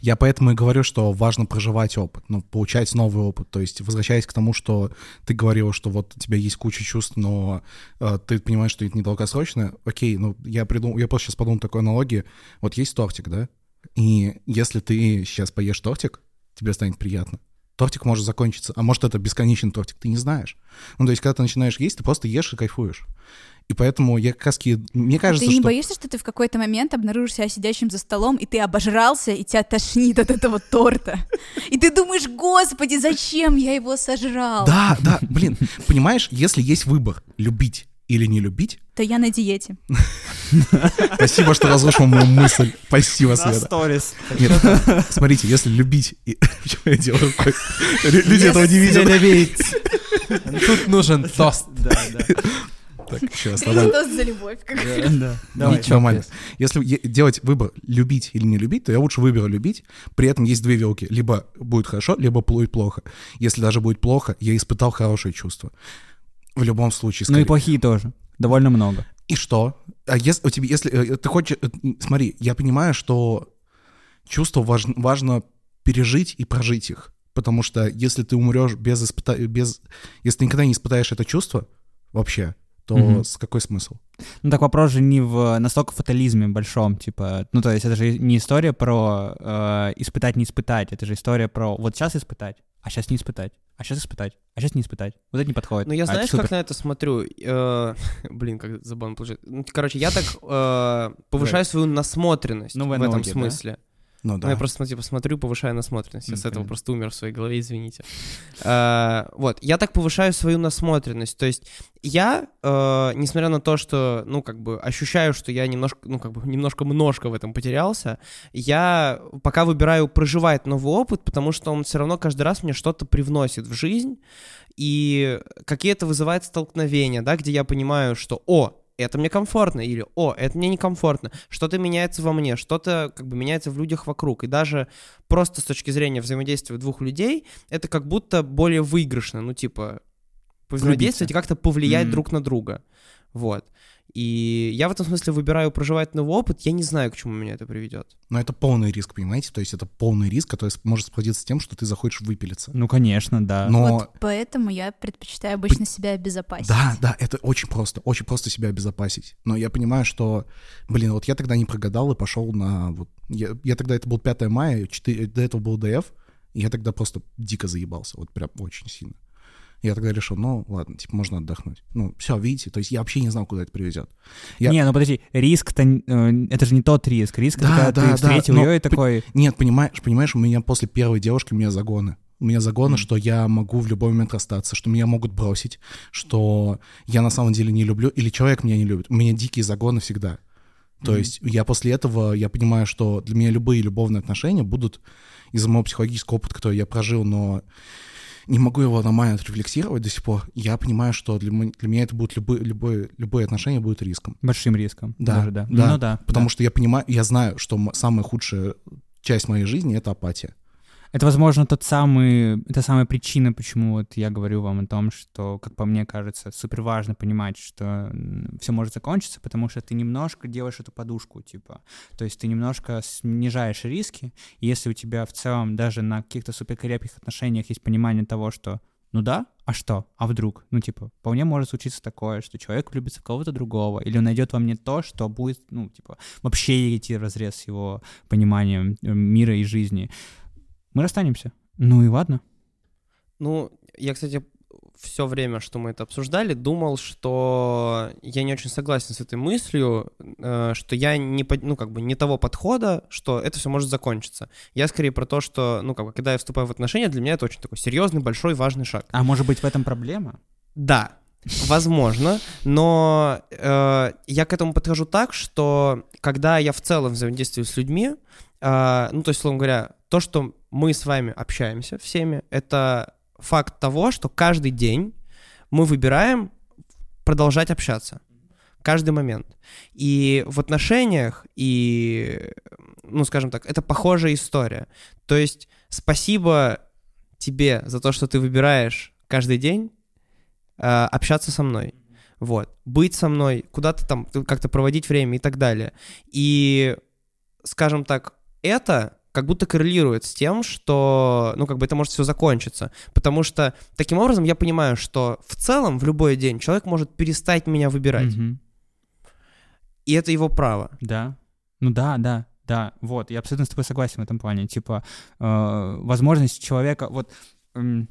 Я поэтому и говорю, что важно проживать опыт, ну, получать новый опыт. То есть, возвращаясь к тому, что ты говорила, что вот у тебя есть куча чувств, но э, ты понимаешь, что это недолгосрочно. Окей, ну, я придумал, я просто сейчас подумал такой аналогии. Вот есть тортик, да? И если ты сейчас поешь тортик, тебе станет приятно. Тортик может закончиться, а может это бесконечный тортик, ты не знаешь. Ну, то есть, когда ты начинаешь есть, ты просто ешь и кайфуешь. И поэтому я как раз... Мне А кажется, ты не что... боишься, что ты в какой-то момент обнаружишь себя сидящим за столом, и ты обожрался, и тебя тошнит от этого торта. И ты думаешь, господи, зачем я его сожрал? Да, да, блин, понимаешь, если есть выбор, любить или не любить, То я на диете. спасибо, что разрушил мою мысль. Спасибо, Света. сторис. Нет, смотрите, если любить... Почему я делаю Люди этого не видят. Тут нужен тост. Да, да. Так, еще раз, нормально. Тост за любовь. как- Да, давай. Ничего, Нормально. Если делать выбор, любить или не любить, то я лучше выберу любить. При этом есть две вилки. Либо будет хорошо, либо будет плохо. Если даже будет плохо, я испытал хорошее чувство. В любом случае. Ну и скорее. плохие тоже. Довольно много. И что? А если у тебя, если э, ты хочешь, э, смотри, я понимаю, что чувства важно, важно пережить и прожить их, потому что если ты умрешь без испыта... без, если ты никогда не испытаешь это чувство вообще, то Мгм. с какой смысл? Ну так вопрос же не в настолько фатализме большом, типа, ну то есть это же не история про э, испытать, не испытать, это же история про вот сейчас испытать, а сейчас не испытать, а сейчас испытать, а сейчас не испытать. Вот это не подходит. Ну, я А знаешь, как на это смотрю? Э, Блин, как забавно получается. Ну, короче, я так э, повышаю свою насмотренность Ну, в этом да? смысле. Ну Ну, да. я просто типа смотрю, повышаю насмотренность. Я М, с этого понятно. просто умер в своей голове, извините. А, Вот, я так повышаю свою насмотренность. То есть я, э, несмотря на то, что, ну, как бы ощущаю, что я немножко, ну, как бы немножко множко в этом потерялся, я пока выбираю проживать новый опыт, потому что он все равно каждый раз мне что-то привносит в жизнь, и какие-то вызывает столкновения, да, где я понимаю, что, о, это мне комфортно, или «О, это мне некомфортно», что-то меняется во мне, что-то как бы меняется в людях вокруг, и даже просто с точки зрения взаимодействия двух людей, это как будто более выигрышно, ну, типа, взаимодействовать и как-то повлиять Мгм. друг на друга, вот. И я в этом смысле выбираю проживать новый опыт, я не знаю, к чему меня это приведет. Но это полный риск, понимаете? То есть это полный риск, который может сплотиться с тем, что ты захочешь выпилиться. Ну конечно, да. Но Вот поэтому я предпочитаю обычно себя обезопасить. Да, да, это очень просто, очень просто себя обезопасить. Но я понимаю, что, блин, вот я тогда не прогадал и пошел на вот, я, я тогда это был 5 мая, 4, до этого был ДФ, и я тогда просто дико заебался, вот прям очень сильно. Я тогда решил, ну ладно, типа можно отдохнуть. Ну все, видите, то есть я вообще не знал, куда это приведет. Я- Не, ну подожди, риск-то, э, это же не тот риск. Риск, Да, когда да, ты да, встретил но ее и такой, Нет, понимаешь, понимаешь, у меня после первой девушки у меня загоны. У меня загоны, Мгм. что я могу в любой момент расстаться, что меня могут бросить, что я на самом деле не люблю, или человек меня не любит. У меня дикие загоны всегда. То Мгм. есть я после этого, я понимаю, что для меня любые любовные отношения будут из-за моего психологического опыта, который я прожил, но не могу его нормально отрефлексировать до сих пор. Я понимаю, что для, для меня это будет любые, любые, любые отношения будут риском. большим риском. Да, даже, да. да, Ну да. Потому да. что я понимаю, я знаю, что самая худшая часть моей жизни — это апатия. Это, возможно, тот самый, это самая причина, почему вот я говорю вам о том, что, как по мне кажется, супер важно понимать, что все может закончиться, потому что ты немножко делаешь эту подушку, типа, то есть ты немножко снижаешь риски, и если у тебя в целом даже на каких-то супер отношениях есть понимание того, что ну да, а что? А вдруг? Ну, типа, вполне может случиться такое, что человек влюбится в кого-то другого, или он найдет во мне то, что будет, ну, типа, вообще идти в разрез с его пониманием э, мира и жизни. Мы расстанемся. Ну и ладно. Ну, я, кстати, все время, что мы это обсуждали, думал, что я не очень согласен с этой мыслью, э, что я не, ну, как бы не того подхода, что это все может закончиться. Я скорее про то, что, ну, как бы, когда я вступаю в отношения, для меня это очень такой серьезный, большой, важный шаг. А может быть в этом проблема? Да, возможно, но э, я к этому подхожу так, что когда я в целом взаимодействую с людьми, э, ну, то есть, условно говоря, то, что мы с вами общаемся всеми, это факт того, что каждый день мы выбираем продолжать общаться. Каждый момент. И в отношениях, и, ну, скажем так, это похожая история. То есть спасибо тебе за то, что ты выбираешь каждый день э, общаться со мной. Вот. Быть со мной, куда-то там как-то проводить время и так далее. И, скажем так, это как будто коррелирует с тем, что, ну, как бы это может все закончиться. Потому что таким образом я понимаю, что в целом в любой день человек может перестать меня выбирать. Мгм. И это его право. Да. Ну да, да, да. Вот, я абсолютно с тобой согласен в этом плане. Типа, э, возможность человека... Вот, м,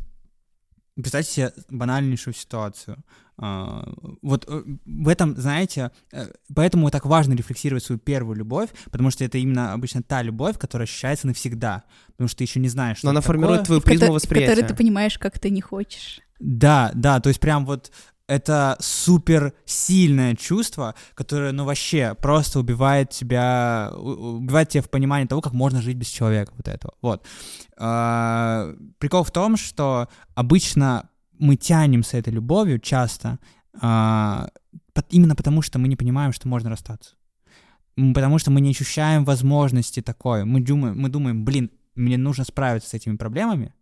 представьте себе банальнейшую ситуацию. А, вот э, в этом, знаете, э, поэтому так важно рефлексировать свою первую любовь, потому что это именно обычно та любовь, которая ощущается навсегда, потому что ты еще не знаешь, что Но она это формирует такое. твою призму восприятия. который ты понимаешь, как ты не хочешь. Да, да, то есть прям вот это супер сильное чувство, которое, ну, вообще просто убивает тебя, убивает тебя в понимании того, как можно жить без человека, вот этого. Вот. А, Прикол в том, что обычно мы тянемся этой любовью часто а, именно потому, что мы не понимаем, что можно расстаться. Потому что мы не ощущаем возможности такой. Мы думаем, мы думаем, блин, мне нужно справиться с этими проблемами,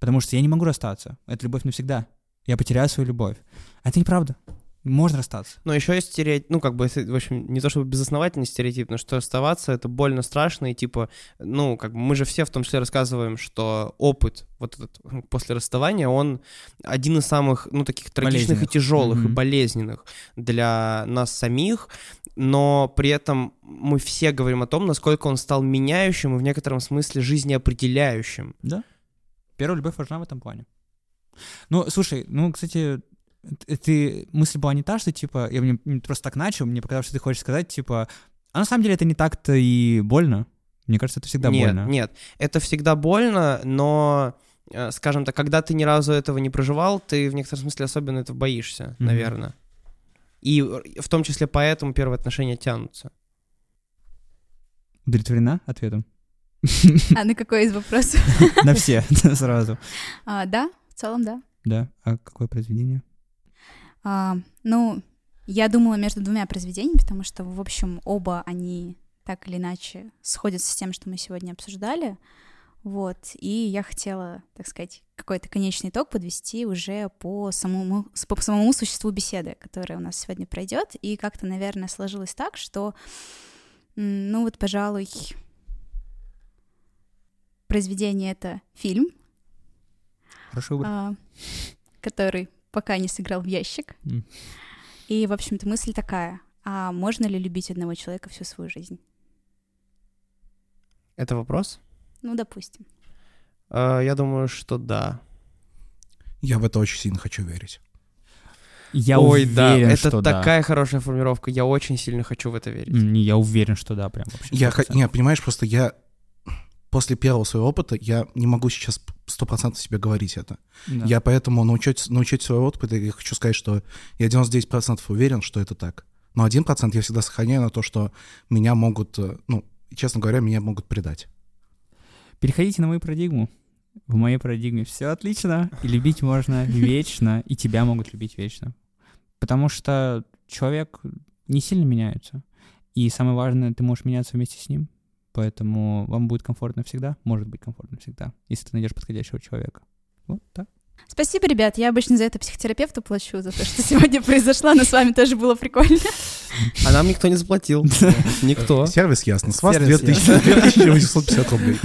потому что я не могу расстаться. Это любовь навсегда. Я потеряю свою любовь. Это неправда. Можно расстаться. Но еще есть стереотип, ну, как бы, в общем, не то чтобы безосновательный стереотип, но что оставаться, это больно страшно, и типа, ну, как бы мы же все в том числе рассказываем, что опыт вот этот м, после расставания, он один из самых, ну, таких трагичных и тяжелых, и Мгм. болезненных для нас самих, но при этом мы все говорим о том, насколько он стал меняющим и в некотором смысле жизнеопределяющим. Первая любовь важна в этом плане. Ну, слушай, ну, кстати, ты, мысль была не та, что, типа, я мне просто так начал, мне показалось, что ты хочешь сказать, типа, а на самом деле это не так-то и больно. Мне кажется, это всегда нет, больно. нет, это всегда больно, но, э, скажем так, когда ты ни разу этого не проживал, ты в некотором смысле особенно этого боишься, Мгм. наверное. И э, в том числе поэтому первые отношения тянутся. Удовлетворена ответом? А на какой из вопросов? На все сразу. А, да, в целом, да. Да. А какое произведение? А, ну, я думала между двумя произведениями, потому что, в общем, оба они так или иначе сходятся с тем, что мы сегодня обсуждали. Вот, и я хотела, так сказать, какой-то конечный итог подвести уже по самому, по самому существу беседы, которая у нас сегодня пройдет. И как-то, наверное, сложилось так, что, ну вот, пожалуй, произведение — это фильм, Хороший выбор. а, который пока не сыграл в ящик. И, в общем-то, мысль такая. А можно ли любить одного человека всю свою жизнь? Это вопрос? Ну, допустим. Э, Я думаю, что да. Я в это очень сильно хочу верить. Я Ой, уверен, да, это что да. такая хорошая формировка. Я очень сильно хочу в это верить. М, Я уверен, что да, прям вообще. Я, хо- 100%. нет, понимаешь, просто я после первого своего опыта я не могу сейчас сто процентов себе говорить это. Да. Я поэтому научить, научить своего опыта, я хочу сказать, что я 99% уверен, что это так. Но 1% я всегда сохраняю на то, что меня могут, э, ну, честно говоря, меня могут предать. Переходите на мою парадигму. В моей парадигме все отлично, и любить можно вечно, и тебя могут любить вечно. Потому что человек не сильно меняется. И самое важное, ты можешь меняться вместе с ним. Поэтому вам будет комфортно всегда, может быть комфортно всегда, если ты найдешь подходящего человека. Вот так. Спасибо, ребят. Я обычно за это психотерапевту плачу, за то, что сегодня произошло, но с вами тоже было прикольно. А нам никто не заплатил. Никто. Сервис ясно. С вас Сервис 2000 2850 рублей.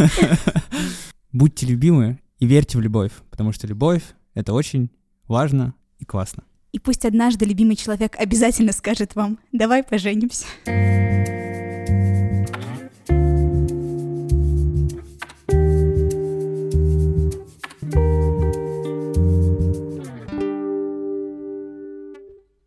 Будьте любимы и верьте в любовь, потому что любовь — это очень важно и классно. И пусть однажды любимый человек обязательно скажет вам «давай поженимся».